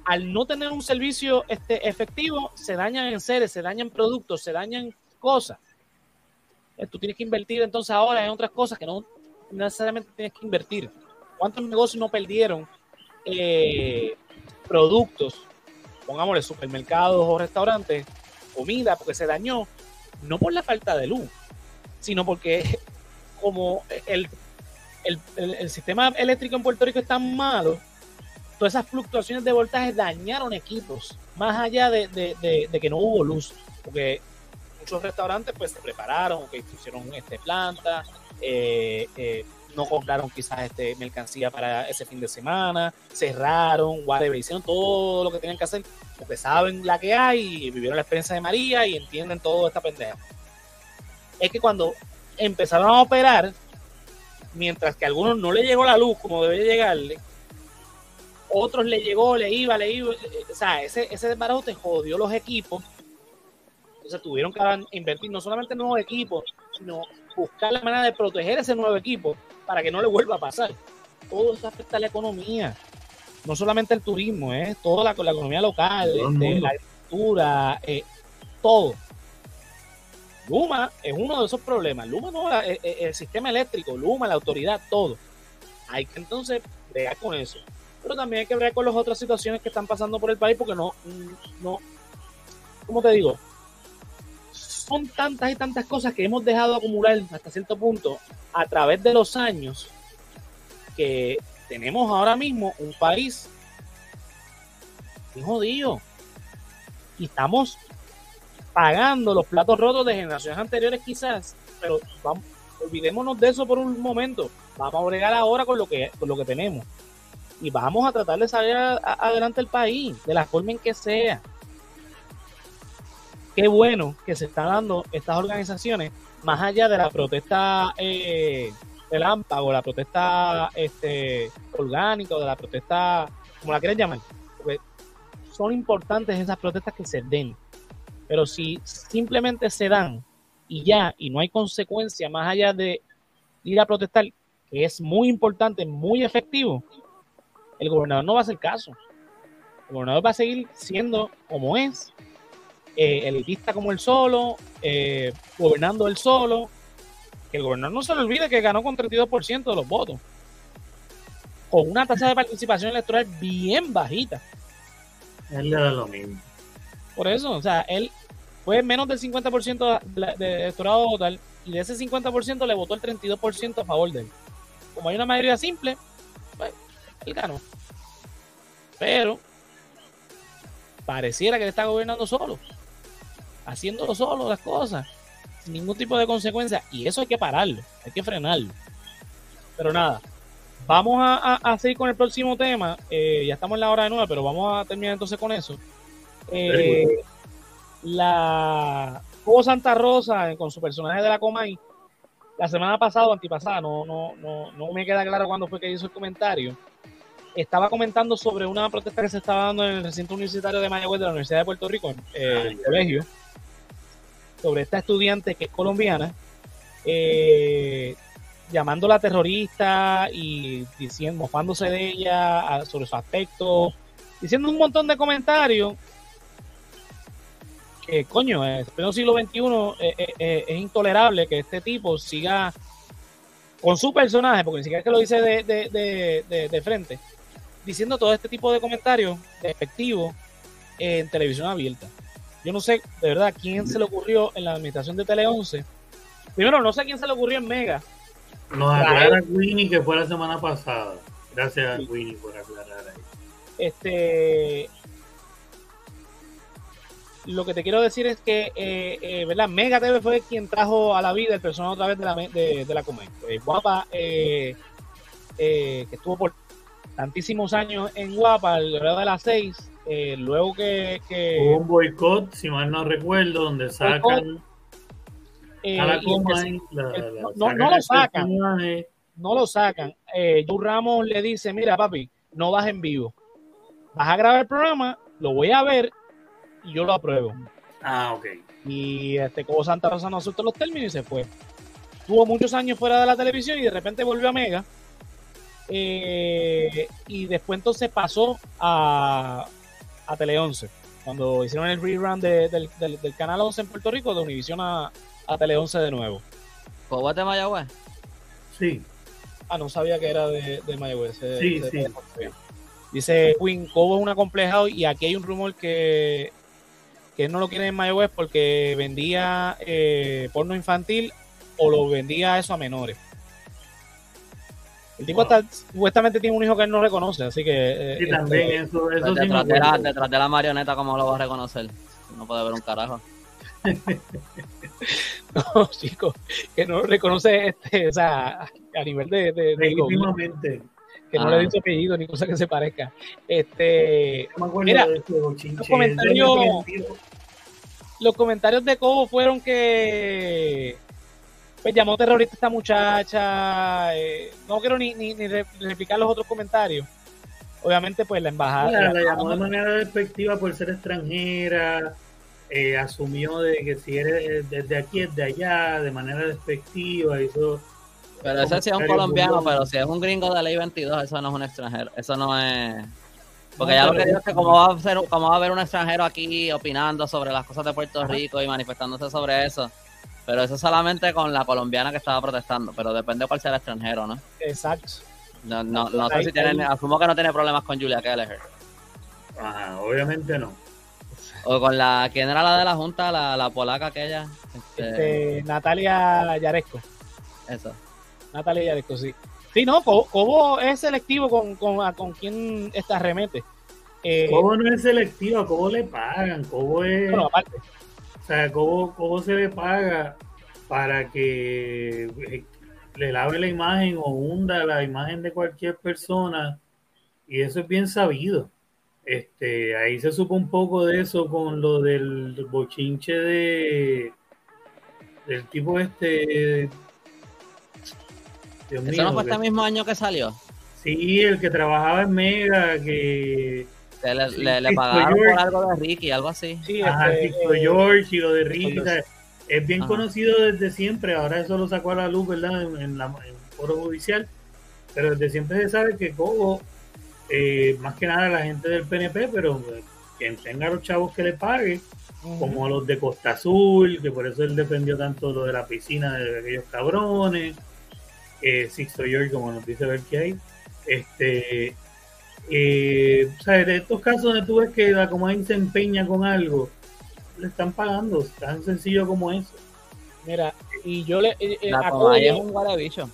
Al no tener un servicio este, efectivo, se dañan en seres, se dañan productos, se dañan cosas. Tú tienes que invertir entonces ahora en otras cosas que no necesariamente tienes que invertir. ¿Cuántos negocios no perdieron eh, productos, pongámosle supermercados o restaurantes, comida, porque se dañó, no por la falta de luz, sino porque como el, el, el, sistema eléctrico en Puerto Rico es tan malo, todas esas fluctuaciones de voltaje dañaron equipos, más allá de, de, de, que no hubo luz, porque muchos restaurantes pues se prepararon, que hicieron este planta, eh, eh, no compraron quizás este mercancía para ese fin de semana, cerraron, whatever, hicieron todo lo que tenían que hacer porque saben la que hay y vivieron la experiencia de María y entienden toda esta pendeja. Es que cuando empezaron a operar, mientras que a algunos no le llegó la luz como debe llegarle, otros le llegó, le iba, le iba, o sea, ese, ese desbarato jodió los equipos, entonces tuvieron que invertir no solamente en nuevos equipos, sino buscar la manera de proteger ese nuevo equipo para que no le vuelva a pasar. Todo eso afecta a la economía, no solamente el turismo, ¿eh? toda la, la economía local, este, la agricultura, eh, todo. Luma es uno de esos problemas. Luma no, el, el, sistema eléctrico, Luma, la autoridad, todo. Hay que entonces bregar con eso. Pero también hay que bregar con las otras situaciones que están pasando por el país porque no, no, ¿cómo te digo? son tantas y tantas cosas que hemos dejado acumular hasta cierto punto a través de los años que tenemos ahora mismo un país jodido y estamos pagando los platos rotos de generaciones anteriores quizás, pero vamos, olvidémonos de eso por un momento, vamos a bregar ahora con lo que, con lo que tenemos. Y vamos a tratar de salir adelante el país de la forma en que sea. Qué bueno que se están dando estas organizaciones, más allá de la protesta eh, relámpago, la protesta este, orgánica, o de la protesta, como la quieras llamar, porque son importantes esas protestas que se den. Pero si simplemente se dan y ya, y no hay consecuencia más allá de ir a protestar, que es muy importante, muy efectivo, el gobernador no va a hacer caso. El gobernador va a seguir siendo como es, eh, elitista como el solo, eh, gobernando el solo. Que el gobernador no se le olvide que ganó con 32% de los votos. Con una tasa de participación electoral bien bajita.
Él le da lo mismo.
Por eso, o sea, él fue menos del 50% de, electorado total y de ese 50% le votó el 32% a favor de él. Como hay una mayoría simple, pues, él ganó. Pero pareciera que él está gobernando solo haciéndolo solo las cosas, sin ningún tipo de consecuencia. Y eso hay que pararlo, hay que frenarlo. Pero nada, vamos a, seguir con el próximo tema. Eh, ya estamos en la hora de nueve, pero vamos a terminar entonces con eso. Eh, la Juego Santa Rosa con su personaje de la Comay, la semana pasada o antipasada, no, no, no, no me queda claro cuándo fue que hizo el comentario. Estaba comentando sobre una protesta que se estaba dando en el recinto universitario de Mayagüez de la Universidad de Puerto Rico, eh, el colegio sobre esta estudiante que es colombiana, eh, llamándola terrorista y diciendo, mofándose de ella sobre su aspecto, diciendo un montón de comentarios que, coño, en el siglo XXI eh, eh, es intolerable que este tipo siga con su personaje, porque ni siquiera es que lo dice de, frente, diciendo todo este tipo de comentarios despectivos en televisión abierta. Yo no sé de verdad quién se le ocurrió en la administración de Tele 11. Primero, no sé quién se le ocurrió en Mega.
Nos aclara Winnie que fue la semana pasada. Gracias a Winnie por aclarar ahí.
Este. Lo que te quiero decir es que, eh, eh, ¿verdad? Mega TV fue quien trajo a la vida el personaje otra vez de la, de, de la comedia. Eh, Guapa, que estuvo por tantísimos años en Guapa, alrededor de las seis, eh, luego que,
Hubo un boicot, si mal no recuerdo, donde sacan
eh, a la no, lo sacan. No lo sacan. Eh, Ramos le dice, mira papi, no vas en vivo. Vas a grabar el programa, lo voy a ver y yo lo apruebo.
Ah, ok.
Y este como Santa Rosa no aceptó los términos y se fue. Tuvo muchos años fuera de la televisión y de repente volvió a Mega. Eh, y después entonces pasó a, a Tele 11. Cuando hicieron el rerun del, canal 11 en Puerto Rico, de Univision a, a Tele 11 de nuevo.
¿Cobo de Mayagüez?
Sí.
Ah, no sabía que era de, de Mayagüez.
sí, sí.
Dice Queen, Cobo es un acomplejado y aquí hay un rumor que, que él no lo quiere en Mayagüez porque vendía eh, porno infantil o lo vendía eso a menores. El tipo está, supuestamente tiene un hijo que él no reconoce, así que.
Eh, sí, también este, eso, eso
detrás, de la, detrás de la marioneta, ¿cómo lo va a reconocer? No puede ver un carajo.
No, chicos, que no reconoce este, o sea, a nivel de, de, de que no
Ah.
le dice apellido ni cosa que se parezca. Este,
No me acuerdo
Mira,
de
los comentarios- los comentarios de Cobo fueron que pues llamó terrorista a esta muchacha. eh, no quiero ni, ni, ni re- replicar los otros comentarios. Obviamente, pues la embajada.
La,
la
la llamó de manera despectiva por ser extranjera, eh, asumió de que si eres desde aquí es de allá, de manera despectiva, hizo
Pero ese sí es un colombiano, pero si es un gringo de ley 22, eso no es un extranjero. Eso no es. Porque
No,
ya lo que digo es que, ¿cómo va, a ser, ¿cómo va a haber un extranjero aquí opinando sobre las cosas de Puerto Rico y manifestándose sobre eso? Pero eso solamente con la colombiana que estaba protestando, pero depende de cuál sea el extranjero, ¿no?
Exacto.
No, no, no sé si tienen, asumo que no tiene problemas con Julia Kelleher.
Ajá, obviamente no.
O con la, ¿quién era la de la junta? La, la polaca aquella. Este,
Este, Natalia Yaresco.
Eso.
Natalia Yaresco, sí. Sí, no, Co- Cobo es selectivo con, con, a- con quién está remete. Eh,
Cobo no es selectiva, Cobo le pagan, Cobo es,
bueno, aparte,
o sea, Cobo, Cobo se le paga para que eh, le lave la imagen o hunda la imagen de cualquier persona y eso es bien sabido. Este, ahí se supo un poco de eso con lo del bochinche de del tipo este Dios
¿Eso
mío,
no fue
que-
este mismo año que salió?
sí, el que trabajaba en Mega, que
le, le, le
Cristo
pagaron
George.
por algo de Ricky, algo así.
sí,
Ajá,
este, eh,
George y lo de Ricky, es bien
Ajá.
conocido desde siempre, ahora eso lo sacó a la luz, ¿verdad? En, en la, en el foro judicial, pero desde siempre se sabe que Cobo, eh, más que nada la gente del PNP, pero eh, quien tenga los chavos que le pague,
ujú.
como los de Costa Azul, que por eso él defendió tanto lo de la piscina de aquellos cabrones, eh, Sixto George, como nos dice ver que hay, este, eh, o sea, de estos casos donde tú ves que la Comay se empeña con algo, le están pagando, tan sencillo como eso.
Mira, y yo le. eh, eh,
La
a
Comay es un guare bicho.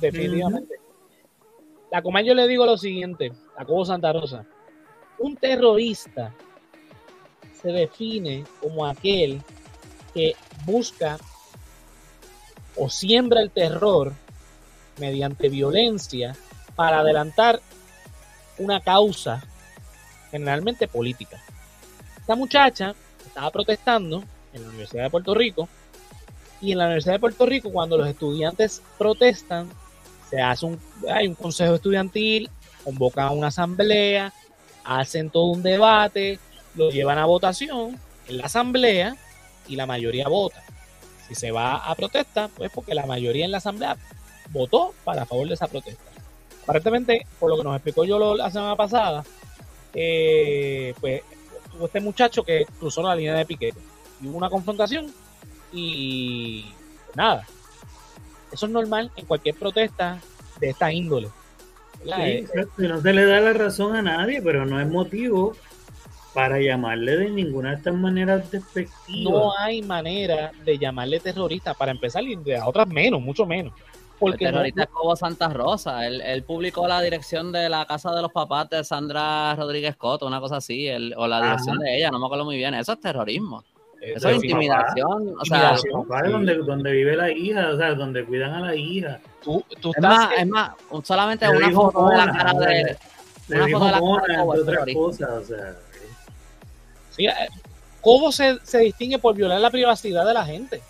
definitivamente. La Comay yo le digo lo siguiente, a Cobo Santa Rosa. Un terrorista se define como aquel que busca o siembra el terror mediante violencia para adelantar una causa generalmente política. Esta muchacha estaba protestando en la Universidad de Puerto Rico y en la Universidad de Puerto Rico cuando los estudiantes protestan se hace un, hay un consejo estudiantil, convocan una asamblea, hacen todo un debate, lo llevan a votación en la asamblea y la mayoría vota. Si se va a protesta, pues porque la mayoría en la asamblea votó para favor de esa protesta. Aparentemente, por lo que nos explicó yo la semana pasada, eh, pues hubo este muchacho que cruzó la línea de piquete y hubo una confrontación y pues, nada. Eso es normal en cualquier protesta de esta índole.
Sí,
Eh,
exacto, y no se le da la razón a nadie, pero no es motivo para llamarle de ninguna de estas maneras despectivas.
no hay manera de llamarle terrorista para empezar y de a otras menos, mucho menos. Porque
el
no-
terrorista es Cobo Santa Rosa. Él, él publicó la dirección de la casa de los papás de Sandra Rodríguez Coto, una cosa así, él- o la
Ajá.
dirección de ella, no me acuerdo muy bien. Eso es terrorismo.
eh,
Eso es intimidación. O sea,
Intimidación.
Papá, donde, donde vive la hija, o sea, donde cuidan a la hija.
tú, tú
es
estás
más, es más, solamente una foto de la
Mona,
cara de.
le-
una foto de la cara de
Mona,
Cobo,
cosas, o sea,
Sí, eh, ¿Cómo se, se distingue por violar la privacidad de la gente?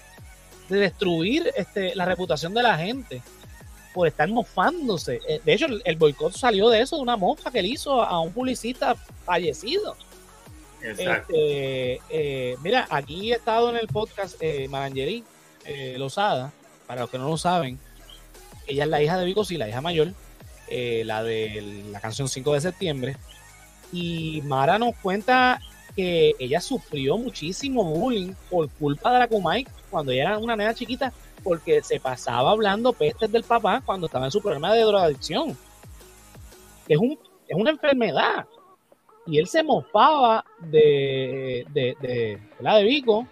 De destruir este, la reputación de la gente. Por estar mofándose. Eh, De hecho, el, el boicot salió de eso, de una mofa que él hizo a un publicista fallecido.
exacto.
Este, eh, mira, aquí he estado en el podcast eh, Marangeli eh, Lozada, para los que no lo saben, ella es la hija de Vico, sí, la hija mayor, eh, la de la canción 5 de septiembre, y Mara nos cuenta que ella sufrió muchísimo bullying por culpa de la Kumai cuando ella era una nena chiquita, porque se pasaba hablando pestes del papá cuando estaba en su problema de drogadicción. Es, un, es una enfermedad y él se mofaba de, de, de, ¿verdad? de Vico.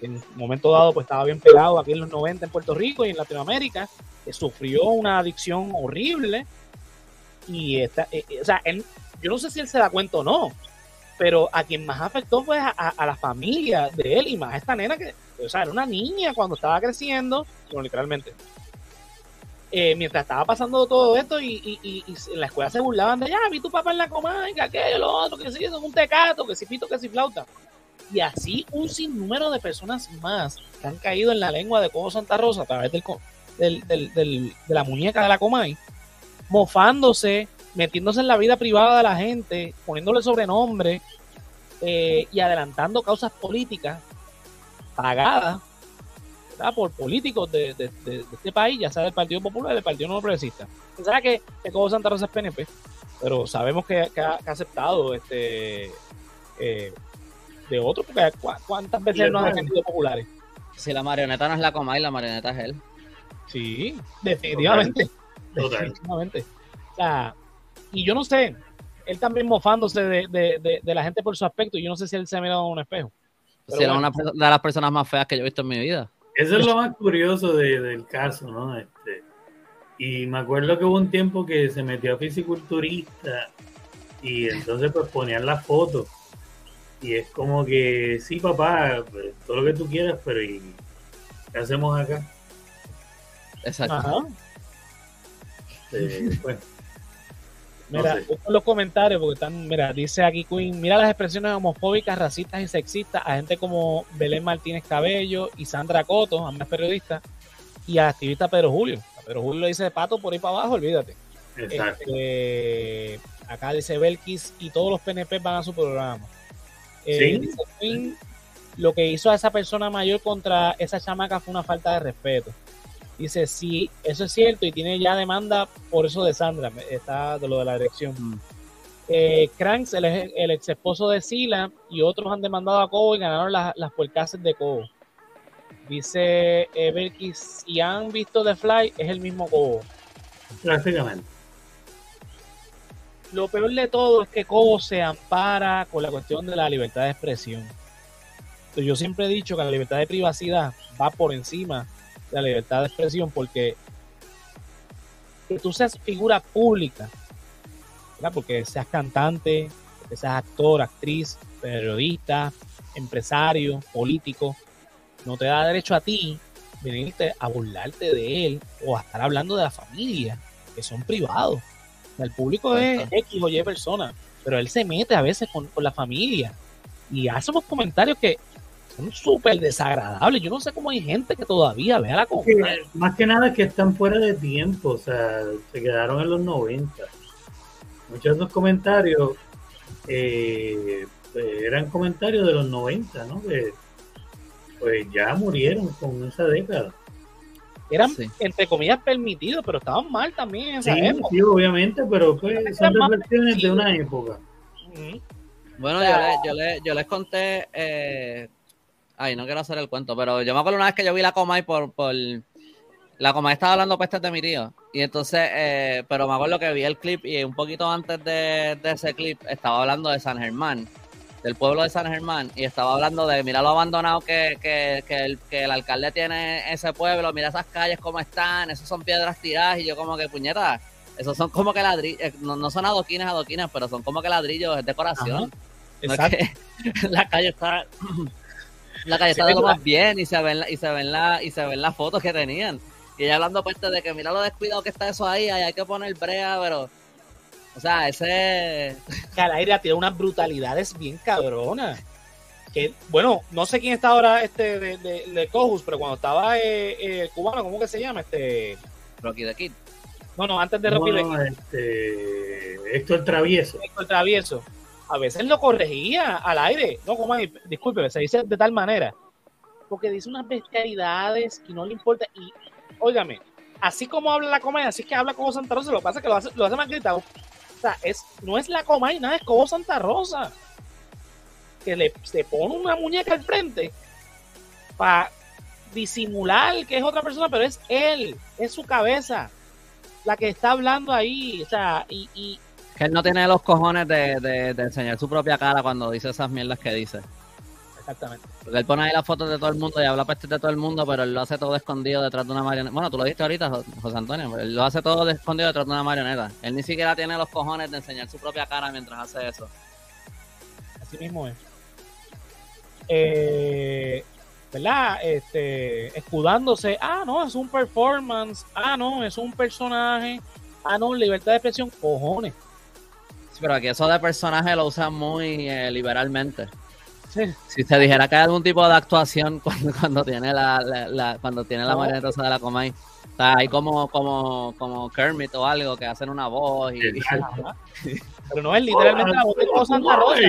En un momento dado, pues estaba bien pegado aquí en los 90 en Puerto Rico y en Latinoamérica. sufrió una adicción horrible. Y esta, eh, eh, o sea, él, yo no sé si él se da cuenta o no, pero a quien más afectó fue a, a, la familia de él y más a esta nena que, o sea, era una niña cuando estaba creciendo, no, literalmente. Eh, mientras estaba pasando todo esto y, en la escuela se burlaban de, ya, vi tu papá en la coma, que lo otro, que sí, es un tecato, que si pito, que si flauta. Y así un sinnúmero de personas más que han caído en la lengua de Cobo Santa Rosa a través del, del de la muñeca de la Comay, mofándose, metiéndose en la vida privada de la gente, poniéndole sobrenombre eh, y adelantando causas políticas pagadas por políticos de, este país, ya sea del Partido Popular y del Partido No Progresista. Se sabe que, que Cobo Santa Rosa es PNP, pero sabemos que, ha, aceptado este eh, de otro, porque ¿cuántas veces no han defendido populares?
Si la marioneta no es la Comay, la marioneta es él.
Sí, definitivamente. Definitivamente. O sea, y yo no sé, él también mofándose de, la gente por su aspecto, y yo no sé si él se ha mirado en un espejo.
Si era una de las personas más feas que yo he visto en mi vida.
Eso es lo más curioso del caso, ¿no? Este, y me acuerdo que hubo un tiempo que se metió a fisiculturista y entonces pues ponían las fotos. Y es como que, sí, papá, pues, todo lo que tú quieras, pero ¿y qué hacemos acá?
Exacto.
Eh, pues, Mira, los comentarios porque están, mira, dice aquí Queen, mira las expresiones homofóbicas, racistas y sexistas a gente como Belén Martínez Cabello y Sandra Coto, ambas periodistas, y a activista Pedro Julio. Pedro Julio le dice de pato por ahí para abajo, olvídate. Exacto. Este, acá dice Belkis y todos los PNP van a su programa. Eh, dice Queen, lo que hizo a esa persona mayor contra esa chamaca fue una falta de respeto. Dice, sí, eso es cierto y tiene ya demanda por eso de Sandra, está de lo de la dirección. Mm. Eh, Cranks, el, el, ex esposo de Sila y otros han demandado a Cobo y ganaron las, las puercases de Cobo. Dice eh, si han visto The Fly, es el mismo Cobo.
Prácticamente.
Lo peor de todo es que Cobo se ampara con la cuestión de la libertad de expresión. yo siempre he dicho que la libertad de privacidad va por encima la libertad de expresión porque que tú seas figura pública, porque seas cantante, seas actor, actriz, periodista, empresario, político, no te da derecho a ti venirte a burlarte de él o a estar hablando de la familia, que son privados. El público es X o Y persona, pero él se mete a veces con, con la familia. Y hace unos comentarios que son súper desagradables. Yo no sé cómo hay gente que todavía vea la cosa.
Más que nada que están fuera de tiempo, o sea, se quedaron en los 90. Muchos de esos comentarios eh, pues, eran comentarios de los 90, ¿no? Que pues ya murieron con esa década.
Eran, entre comillas, permitidos, pero estaban mal también en esa
sí, Sí, obviamente, pero pues, son reflexiones de una época.
Bueno, yo, le, yo, les conté eh, Ay, no quiero hacer el cuento, pero yo me acuerdo una vez que yo vi la Comay por, por la Comay estaba hablando pestes de mi tío. Y entonces, eh, pero me acuerdo que vi el clip y un poquito antes de, ese clip estaba hablando de San Germán, del pueblo de San Germán, y estaba hablando de, mira lo abandonado que, que, que, el, que el alcalde tiene ese pueblo, mira esas calles cómo están, esos son piedras tiradas, y yo como que, puñeta, esos son como que ladrillos, eh, no, son adoquines, adoquines, pero son como que ladrillos, es decoración. Exacto. la calle está la calle estaba más bien y se ven y se ven la, y se ven las fotos que tenían. Y ella hablando pues de que mira lo descuidado que está eso ahí, hay que poner brea, pero o sea, ese
que al aire tiene unas brutalidades bien cabronas. Que, bueno, no sé quién está ahora este de, de, de Cojus, pero cuando estaba eh, eh, cubano, ¿cómo que se llama? Este
Rocky the Kid.
No, no, antes de Rocky
the Kid. Este, Héctor Travieso.
Héctor Travieso a veces lo corregía al aire. No, como disculpe, se dice de tal manera. Porque dice unas bestialidades y no le importa. Y, óigame, así como habla la comedia, así que habla como Santa Rosa, lo que pasa es que lo hace, lo hace más gritado. O sea, es, no es la comedia, nada, es como Santa Rosa. Que le se pone una muñeca al frente para disimular que es otra persona, pero es él, es su cabeza la que está hablando ahí. O sea, y, y
que él no tiene los cojones de, de, enseñar su propia cara cuando dice esas mierdas que dice.
Exactamente.
Porque él pone ahí las fotos de todo el mundo y habla peste de todo el mundo, pero él lo hace todo escondido detrás de una marioneta. Bueno, tú lo dijiste ahorita, José Antonio, él lo hace todo escondido detrás de una marioneta. Él ni siquiera tiene los cojones de enseñar su propia cara mientras hace eso.
Así mismo es. Eh, ¿Verdad? Este, escudándose. Ah, no, es un performance. Ah, no, es un personaje. Ah, no, libertad de expresión. Cojones.
Sí, pero aquí eso de personaje lo usan muy eh, liberalmente.
Sí.
Si se dijera que hay algún tipo de actuación cuando, cuando tiene la, la- la- cuando tiene la Rosa de la Comay, o sea, hay como, como, como Kermit o algo que hacen una voz y.
Pero no es literalmente la voz de Cobo Santa Rosa.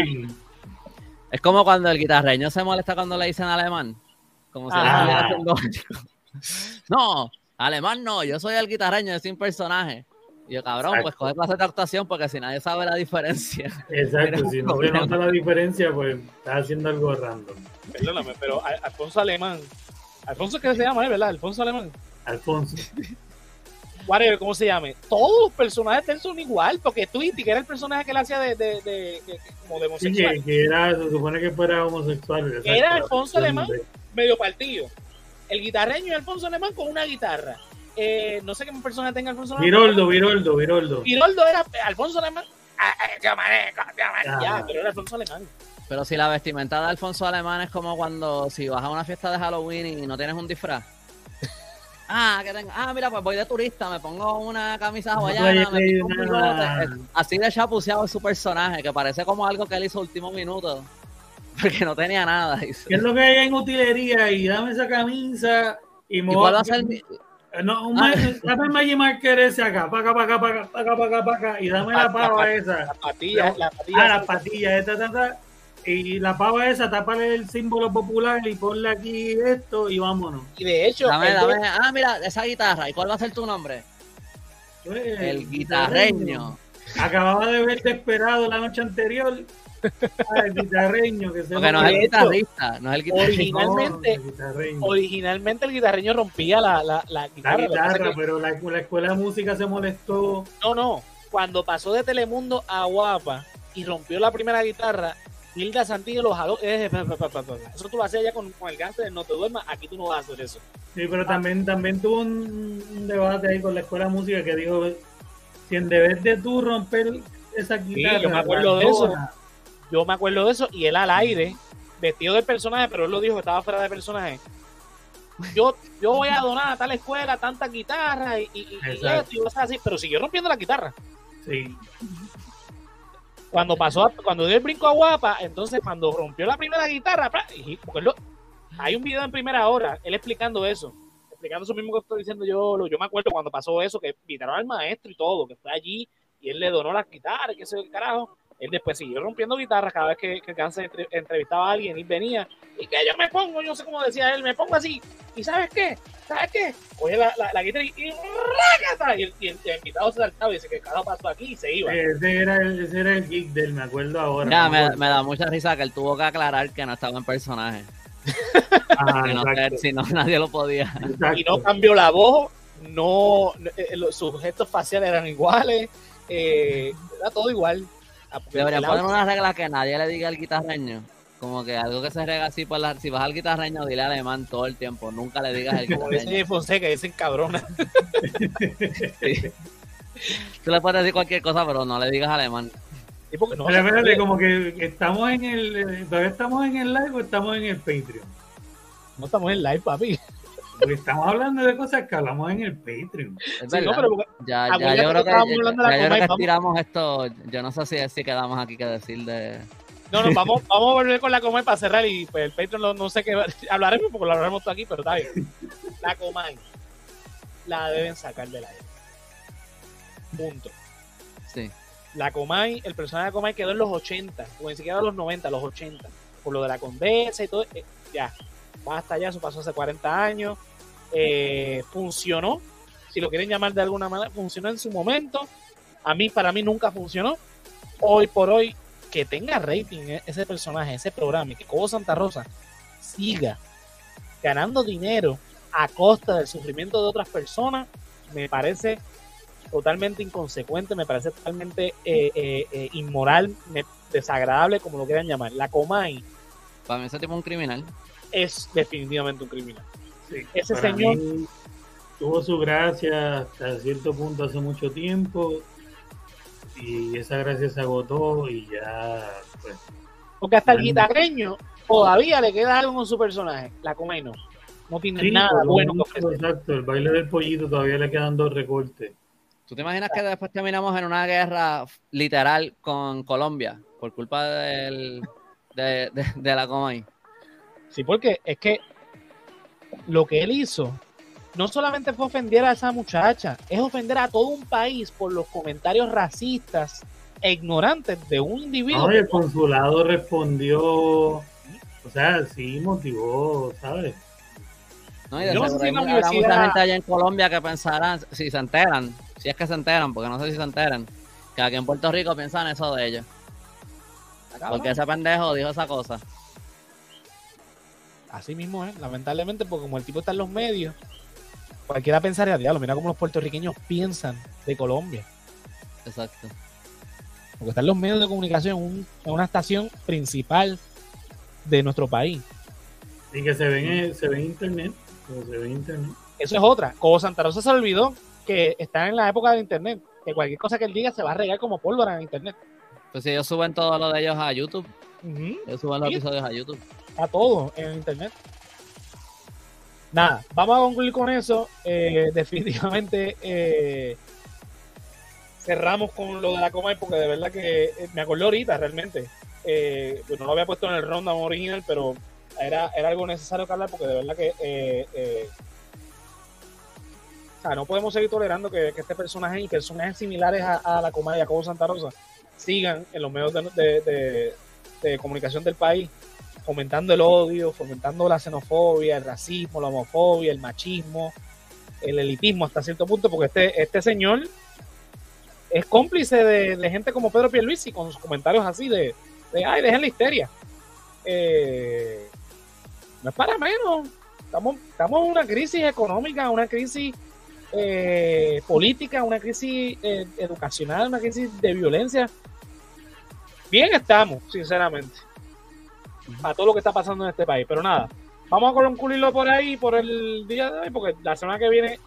es como cuando el guitarreño se molesta cuando le dicen alemán, como si le
Ah.
estuviera haciendo. No, alemán no, yo soy el guitarreño, yo soy un personaje. Y yo, cabrón,
Exacto.
pues coge clase de actuación porque si nadie sabe la diferencia.
Exacto, si no se nota la diferencia, pues estás haciendo algo random.
Perdóname, pero Al- Alfonso Alemán. Alfonso es que se llama, ¿eh? ¿verdad? Alfonso Alemán.
Alfonso.
Whatever, ¿cómo se llame? Todos los personajes de él son igual, porque Tweety, que era el personaje que él hacía de, de, de, de- como de
Sí,
homosexual,
que, que era, se supone que fuera homosexual.
Era Alfonso Alemán. Medio partido. El guitarreño y Alfonso Alemán con una guitarra. Eh, no sé qué personaje tenga Alfonso Alemán.
Viroldo, Viroldo, Viroldo.
Viroldo era Alfonso Alemán. Ah, yo manejo, yo manejo.
Ah.
Ya, pero era Alfonso Alemán.
Pero si la vestimenta de Alfonso Alemán es como cuando si vas a una fiesta de Halloween y no tienes un disfraz. Ah, que tengo, ah, mira, pues voy de turista, me pongo una camisa hawaiana, me pongo un bigote. Así de chapuceado es su personaje, que parece como algo que él hizo último minuto. Porque no tenía nada.
¿Qué es lo que hay en utilería? Y dame esa camisa y me
¿Y
voy a
a ser mi-
No, un
Ah.
ma- dame el Magic Marker ese acá, para acá, para acá, para acá, para acá, para acá, para acá, y dame la pava esa.
La patilla, la patilla.
Ah, las patillas, esta, esta, esta. Y la pava esa, tápale el símbolo popular y ponle aquí esto y vámonos.
Y de hecho,
Dame, dame, ah, mira, esa guitarra. ¿Y cuál va a ser tu nombre?
Pues,
El guitarreño.
Acababa de ver Desperado la noche anterior. Ah, el guitarreño que se
Porque no es el guitarrista, no es el guitarrista.
originalmente-
el guitarreño.
originalmente el guitarreño rompía la, la, la
La
guitarra.
Guitarra,
que-
pero la, la escuela de música se molestó.
No, no. Cuando pasó de Telemundo a Guapa y rompió la primera guitarra, Hilda Santillo lo jaló. eh. Eso tú lo hacías ya con, con el de No Te Duermas. Aquí tú no vas a hacer eso.
Sí, pero también, también tuvo un, debate ahí con la escuela de música que dijo, si en vez de tú romper esa guitarra,
yo me acuerdo de eso.
abandona".
Yo me acuerdo de eso y él al aire, vestido del personaje, pero él lo dijo que estaba fuera de personaje. Yo, yo voy a donar a tal escuela tantas guitarras y, y, y- esto y cosas así, pero siguió rompiendo la guitarra.
Sí,
Cuando pasó, cuando dio el brinco a Guapa, entonces cuando rompió la primera guitarra, lo- hay un video en primera hora, él explicando eso, explicando eso mismo que estoy diciendo yo, lo- yo me acuerdo cuando pasó eso, que invitaron al maestro y todo, que fue allí y él le donó las guitarras, que sé el carajo. Él después siguió rompiendo guitarras cada vez que, que Gans entre- entrevistaba a alguien y venía. Y que yo me pongo, yo no sé cómo decía él, me pongo así. ¿Y sabes qué? ¿Sabes qué? Oye la, la, la guitarra y, y, ¡rácata! y, el, y el- y el invitado se saltaba y dice que cada pasó aquí y se iba.
ese era el, ese era el gig del, me acuerdo ahora.
Mira,
me
da mucha risa que él tuvo que aclarar que no estaba en personaje. No, si no, nadie lo podía.
exacto.
y no cambió la voz, no eh, los, sus gestos faciales eran iguales, eh, era todo igual.
Deberían poner una regla que nadie le diga al guitarreño. Como que algo que se rega así por la... Si vas al guitarreño, dile alemán todo el tiempo. Nunca le digas el
como dice
guitarreño.
Fonseca, dicen cabrona.
Sí. Tú le puedes decir cualquier cosa, pero no le digas alemán.
Sí, porque no,
Pero espérate, como que estamos en el, eh, todavía estamos en el live o estamos en el Patreon.
no estamos en live, papi.
Porque estamos hablando de cosas que hablamos en el Patreon.
Es
Sí, no,
verdad.
pero
Ya, ya
ya
yo creo que,
de la
ya yo creo
Comay,
que
vamos-
tiramos esto. Yo no sé si, si quedamos aquí que decir de.
no, no, vamos, vamos a volver con la Comay para cerrar y pues el Patreon no, no sé qué hablaremos porque lo hablaremos todo aquí, pero está bien. La Comay la deben sacar del aire. Punto.
Sí.
La Comay, el personaje de Comay quedó en los 80, o ni siquiera los 90, los 80, por lo de la condesa y todo. eh, ya, basta ya, eso pasó hace 40 años. Eh, funcionó, si lo quieren llamar de alguna manera, funcionó en su momento. A mí, para mí, nunca funcionó. Hoy por hoy, que tenga rating eh, ese personaje, ese programa, y que Cobo Santa Rosa siga ganando dinero a costa del sufrimiento de otras personas, me parece totalmente inconsecuente, me parece totalmente eh, eh, eh, inmoral, desagradable, como lo quieran llamar. La Comay
Para mí ese tipo es un criminal.
es definitivamente un criminal.
Sí,
Ese
para
señor-
mí tuvo su gracia hasta cierto punto hace mucho tiempo y esa gracia se agotó y ya pues
Porque hasta el guitarreño todavía le queda algo con su personaje. La Comay no. No tiene nada bueno que
Exacto, el baile del pollito todavía le quedan dos recortes.
¿Tú te imaginas que después terminamos en una guerra literal con Colombia por culpa del, de, la Comay?
Sí, porque es que lo que él hizo no solamente fue ofender a esa muchacha, es ofender a todo un país por los comentarios racistas e ignorantes de un individuo.
No, el consulado respondió, o sea, sí motivó, ¿sabes?
No, y de seguro hay, mucha gente allá en Colombia que pensarán, si se enteran, si es que se enteran, porque no sé si se enteran, que aquí en Puerto Rico piensan eso de ellos. Porque ese pendejo dijo esa cosa.
Así mismo es, lamentablemente, porque como el tipo está en los medios, cualquiera pensaría, diablo, mira cómo los puertorriqueños piensan de Colombia.
Exacto.
Porque están los medios de comunicación en, una estación principal de nuestro país.
Y que se ven, se ve internet. internet.
Eso es otra. Como Santa Rosa se olvidó que está en la época de internet. Que cualquier cosa que él diga se va a regar como pólvora en internet.
Pues si ellos suben todo lo de ellos a YouTube. Ellos suben los episodios a YouTube.
A todo en internet. Nada, vamos a concluir con eso. Eh, definitivamente eh, cerramos con lo de la coma porque de verdad que eh, me acordé ahorita realmente. Eh, pues no lo había puesto en el ronda original, pero era, era algo necesario que hablar porque de verdad que eh, o sea, no podemos seguir tolerando que, este personaje y personajes similares a, la comedia como Santa Rosa sigan en los medios de, comunicación del país fomentando el odio, fomentando la xenofobia, el racismo, la homofobia, el machismo, el elitismo hasta cierto punto, porque este, este señor es cómplice de, gente como Pedro Pierluisi con sus comentarios así de, ay, dejen la histeria. Eh, no es para menos. Estamos, estamos en una crisis económica, una crisis eh, política, una crisis eh, educacional, una crisis de violencia. Bien estamos, sinceramente, a todo lo que está pasando en este país. Pero nada, vamos a concluirlo por ahí, por el día de hoy, porque la semana que viene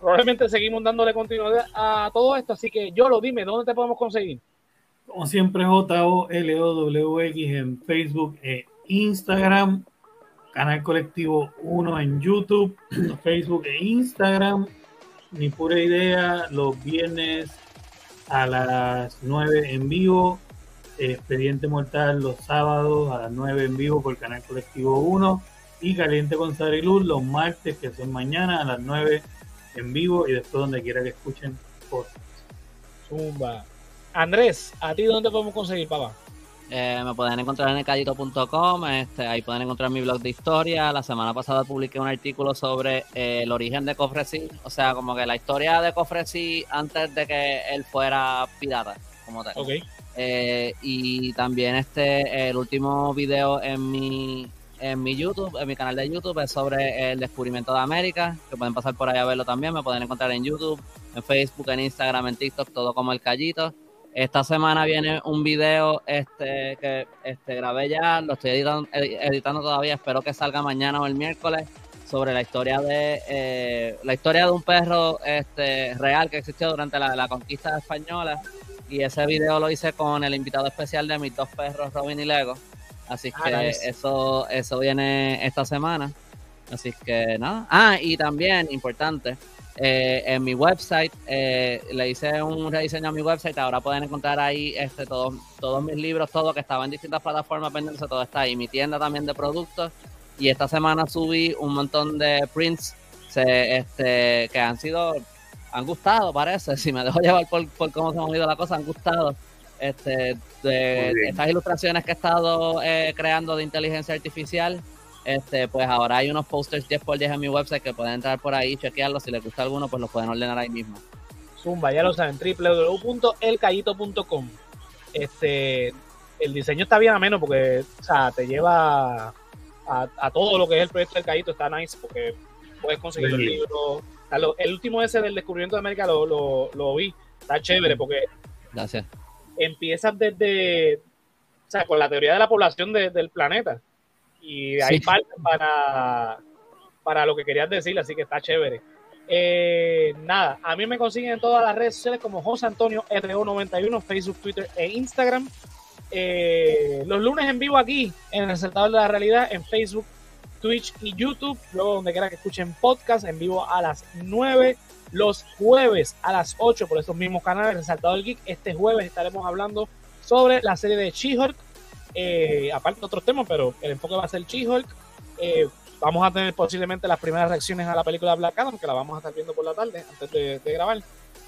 probablemente seguimos dándole continuidad a todo esto. Así que yo lo dime, ¿dónde te podemos conseguir?
Como siempre, J-O-L-O-W-X en Facebook e Instagram. Canal Colectivo 1 en YouTube, Facebook e Instagram. Ni pura idea, los viernes a las 9 en vivo. Expediente Mortal los sábados a las 9 en vivo por Canal Colectivo 1. Y Caliente con Luz los martes, que son mañana a las 9 en vivo y después donde quiera que escuchen
Zumba. Andrés, ¿a ti dónde podemos conseguir, papá?
Eh, me pueden encontrar en elcallito.com, este, ahí pueden encontrar mi blog de historia. La semana pasada publiqué un artículo sobre eh, el origen de Cofresí, o sea, como que la historia de Cofresí antes de que él fuera pirata, como tal. Eh, y también este, el último video en mi, en mi YouTube, en mi canal de YouTube, es sobre el descubrimiento de América, que pueden pasar por ahí a verlo también, me pueden encontrar en YouTube, en Facebook, en Instagram, en TikTok, todo como el Callito. Esta semana viene un video este, que este, grabé ya, lo estoy editando, todavía, espero que salga mañana o el miércoles, sobre la historia de eh, la historia de un perro este, real que existió durante la, la conquista española. Y ese video lo hice con el invitado especial de mis dos perros, Robin y Lego. Así ah, que eso, eso viene esta semana. Así que nada. Ah, y también, importante, eh, en mi website eh, le hice un rediseño a mi website. Ahora pueden encontrar ahí este todos, todos mis libros, todo que estaba en distintas plataformas vendiéndose, todo está ahí. Mi tienda también de productos. Y esta semana subí un montón de prints este, que han sido, han gustado, parece. Si me dejo llevar por, por cómo se ha movido la cosa, han gustado este, de estas ilustraciones que he estado eh, creando de inteligencia artificial, este, pues ahora hay unos posters 10x10 en mi website que pueden entrar por ahí y chequearlos. Si les gusta alguno, pues los pueden ordenar ahí mismo.
Zumba, ya lo saben, www.elcayito.com. Este, el diseño está bien ameno porque, o sea, te lleva a, todo lo que es el proyecto del Cayito, está nice porque puedes conseguir los libros. El último ese del descubrimiento de América lo, lo, lo vi, está chévere porque
Gracias
empiezas desde, o sea, con la teoría de la población del planeta. Y hay parte para, para lo que querías decir, así que está chévere. Eh, nada, a mí me consiguen en todas las redes sociales como José Antonio RO91, Facebook, Twitter e Instagram. eh, los lunes en vivo aquí en el Resaltador de la Realidad en Facebook, Twitch y YouTube. Luego, donde quiera que escuchen podcast, en vivo a las 9. Los jueves a las 8 por estos mismos canales, Resaltador Geek. Este jueves estaremos hablando sobre la serie de She-Hulk. Eh, aparte de otros temas, pero el enfoque va a ser She-Hulk. Eh, vamos a tener posiblemente las primeras reacciones a la película Black Adam, que la vamos a estar viendo por la tarde antes de, de grabar.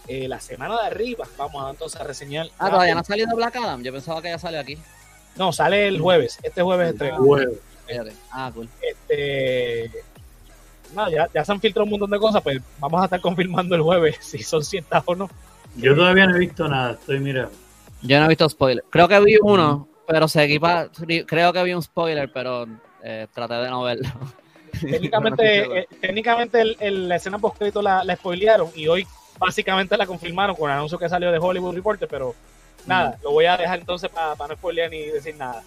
Eh, la semana de arriba vamos a entonces a reseñar.
Ah, todavía no ha salido Black Adam. Yo pensaba que ya salió aquí.
No, sale el jueves. Este jueves estreno.
Jueves.
Fíjate. Ah, cool.
Este. No, ya, ya se han filtrado un montón de cosas, pues vamos a estar confirmando el jueves si son ciertas o no.
Yo todavía no he visto nada, estoy mirando.
Yo no he visto spoiler. Creo que vi uno, pero se equipa. Creo que vi un spoiler, pero eh, traté de no verlo.
Técnicamente, eh, técnicamente el, el- la escena post la, la spoilearon y hoy básicamente la confirmaron con el anuncio que salió de Hollywood Reporter, pero nada, lo voy a dejar entonces para no spoilear ni decir nada.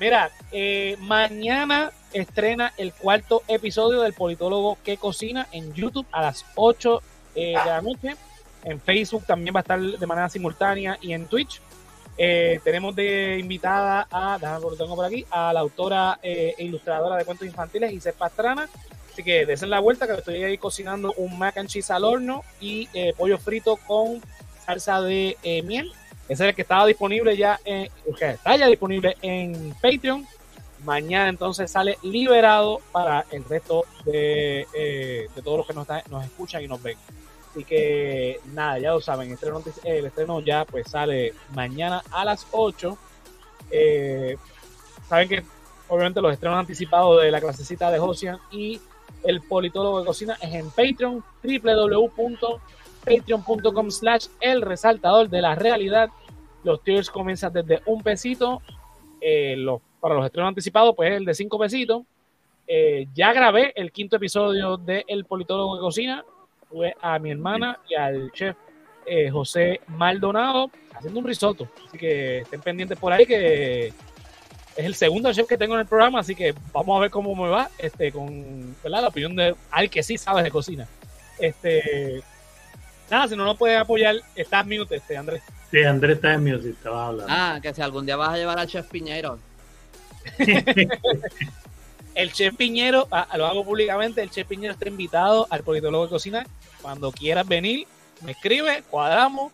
Mira, eh, mañana estrena el cuarto episodio del politólogo que cocina en YouTube a las 8 eh, de la noche. En Facebook también va a estar de manera simultánea y en Twitch. Eh, tenemos de invitada a, lo tengo por aquí, a la autora eh, e ilustradora de cuentos infantiles, Isabel Pastrana. Así que desen la vuelta que estoy ahí cocinando un mac and cheese al horno y eh, pollo frito con salsa de miel. Ese es el que estaba disponible ya, en, está ya disponible en Patreon. Mañana entonces sale liberado para el resto de, eh, de todos los que nos, está- nos escuchan y nos ven. Así que nada, ya lo saben, el estreno, el estreno ya pues sale mañana a las 8. Eh, saben que obviamente los estrenos anticipados de la clasecita de Josian y el politólogo de cocina es en Patreon, www.patreon.com slash el resaltador de la realidad. Los tiers comienzan desde un pesito. eh, los, para los estrenos anticipados, pues el de cinco pesitos. Eh, ya grabé el quinto episodio de El politólogo de cocina. Tuve a mi hermana y al chef eh, José Maldonado haciendo un risotto. Así que estén pendientes por ahí que es el segundo chef que tengo en el programa, así que vamos a ver cómo me va, este, con ¿verdad? la opinión de alguien que sí sabe de cocina. Este, nada, si no nos puedes apoyar, estás mute, este, Andrés.
Sí, Andrés está en music, estaba hablando.
Ah, que si algún día vas a llevar al chef Piñeiro.
El chef Piñero, ah, lo hago públicamente, el chef Piñero está invitado al politólogo de cocina. Cuando quieras venir, me escribe, cuadramos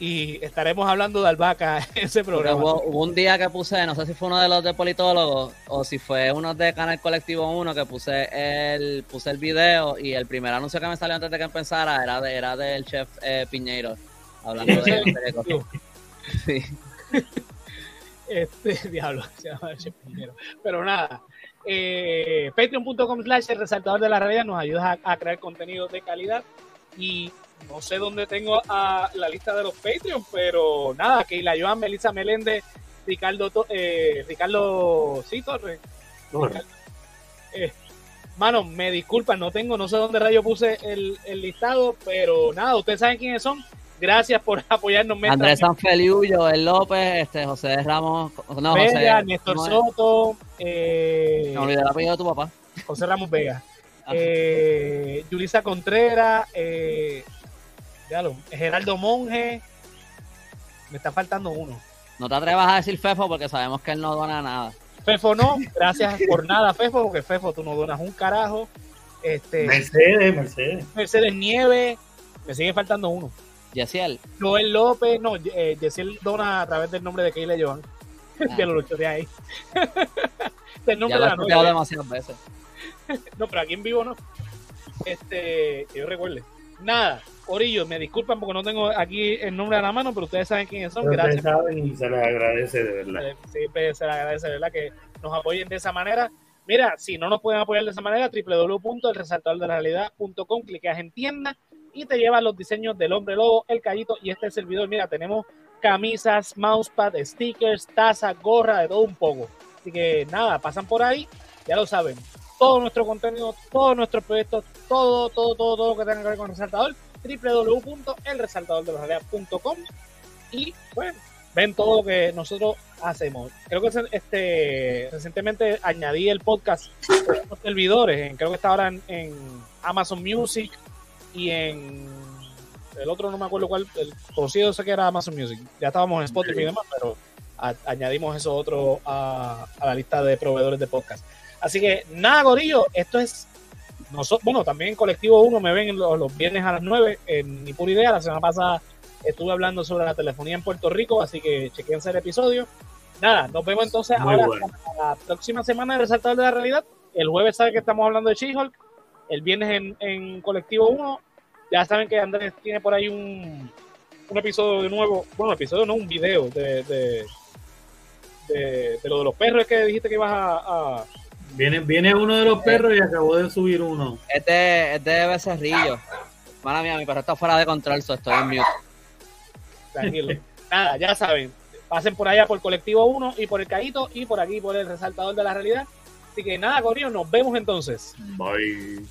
y estaremos hablando de albahaca en ese programa.
hubo, hubo un día que puse, no sé si fue uno de los de politólogos o si fue uno de Canal Colectivo 1 que puse el puse el video y el primer anuncio que me salió antes de que empezara era de, era del chef eh, Piñeiro hablando de, cosas. Sí.
Este diablo, se llama el Piñero. Pero nada, eh, patreon.com slash el resaltador de la realidad nos ayuda a, a crear contenido de calidad y no sé dónde tengo a la lista de los Patreon, pero nada, Keila Joan, Melissa Meléndez, Ricardo, eh, Ricardo, sí, Torres. Eh, mano, me disculpan, no tengo, no sé dónde rayo puse el, el listado, pero nada, ustedes saben quiénes son. Gracias por apoyarnos.
Andrés. Sanfeliu, Joel López, este José Ramos, no
Vega,
José,
Néstor
no,
Soto, eh,
me olvidé el apellido de tu papá.
José Ramos Vega,
Ah.
eh, Yulisa Contreras, eh, lo- Geraldo Monge, me está faltando uno.
No te atrevas a decir Fefo porque sabemos que él no dona nada.
Fefo no, gracias por nada, Fefo, porque Fefo tú no donas un carajo. Este,
Mercedes, Mercedes.
Mercedes Nieves, me sigue faltando uno.
Yesiel,
Joel López, no, eh, Yesiel dona a través del nombre de Keila Joan. que lo de ahí. el nombre
ya lo
de
he
la novia.
demasiadas veces.
No, pero aquí en vivo no. Este, que yo recuerde. Nada, Orillo, me disculpan porque no tengo aquí el nombre a la mano, pero ustedes saben quiénes son.
Pero
Gracias.
ustedes saben y se les agradece de verdad.
Eh, Siempre se les agradece, ¿verdad? Que nos apoyen de esa manera. Mira, si no nos pueden apoyar de esa manera, www.elresaltadordelarealidad.com, clicas en tienda y te llevan los diseños del hombre lobo, el callito y este servidor. Mira, tenemos camisas, mousepad, stickers, taza, gorra, de todo un poco. Así que nada, pasan por ahí, ya lo saben. Todo nuestro contenido, todos nuestros proyectos, todo, todo, todo, todo lo que tenga que ver con Resaltador, www.elresaltadordelarealidad.com y bueno, ven todo lo que nosotros hacemos. Creo que este recientemente añadí el podcast los servidores, creo que está ahora en, en Amazon Music y en el otro no me acuerdo cuál, el conocido sé que era Amazon Music. Ya estábamos en Spotify y demás, pero añadimos eso otro a, la lista de proveedores de podcast. Así que nada, Gorillo, esto es. Nosotros, bueno, también en Colectivo 1 me ven los, viernes a las 9 en Mi Pura Idea. La semana pasada estuve hablando sobre la telefonía en Puerto Rico, así que chequense el episodio. Nada, nos vemos entonces ahora la próxima semana de Resaltador de la Realidad. El jueves sabe que estamos hablando de She-Hulk. El viernes en, en Colectivo 1. Ya saben que Andrés tiene por ahí un, un episodio de nuevo. Bueno, episodio no, un video de, de, de, lo de los perros que dijiste que ibas a,
Viene, viene uno de los perros y acabó de subir uno.
Este es de Becerrillo. Mala mía, mi perro está fuera de control, so estoy en mute.
Tranquilo. Nada, ya saben. Pasen por allá por Colectivo 1 y por el Caíto y por aquí por el Resaltador de la Realidad. Así que nada, Corillo, nos vemos entonces.
Bye.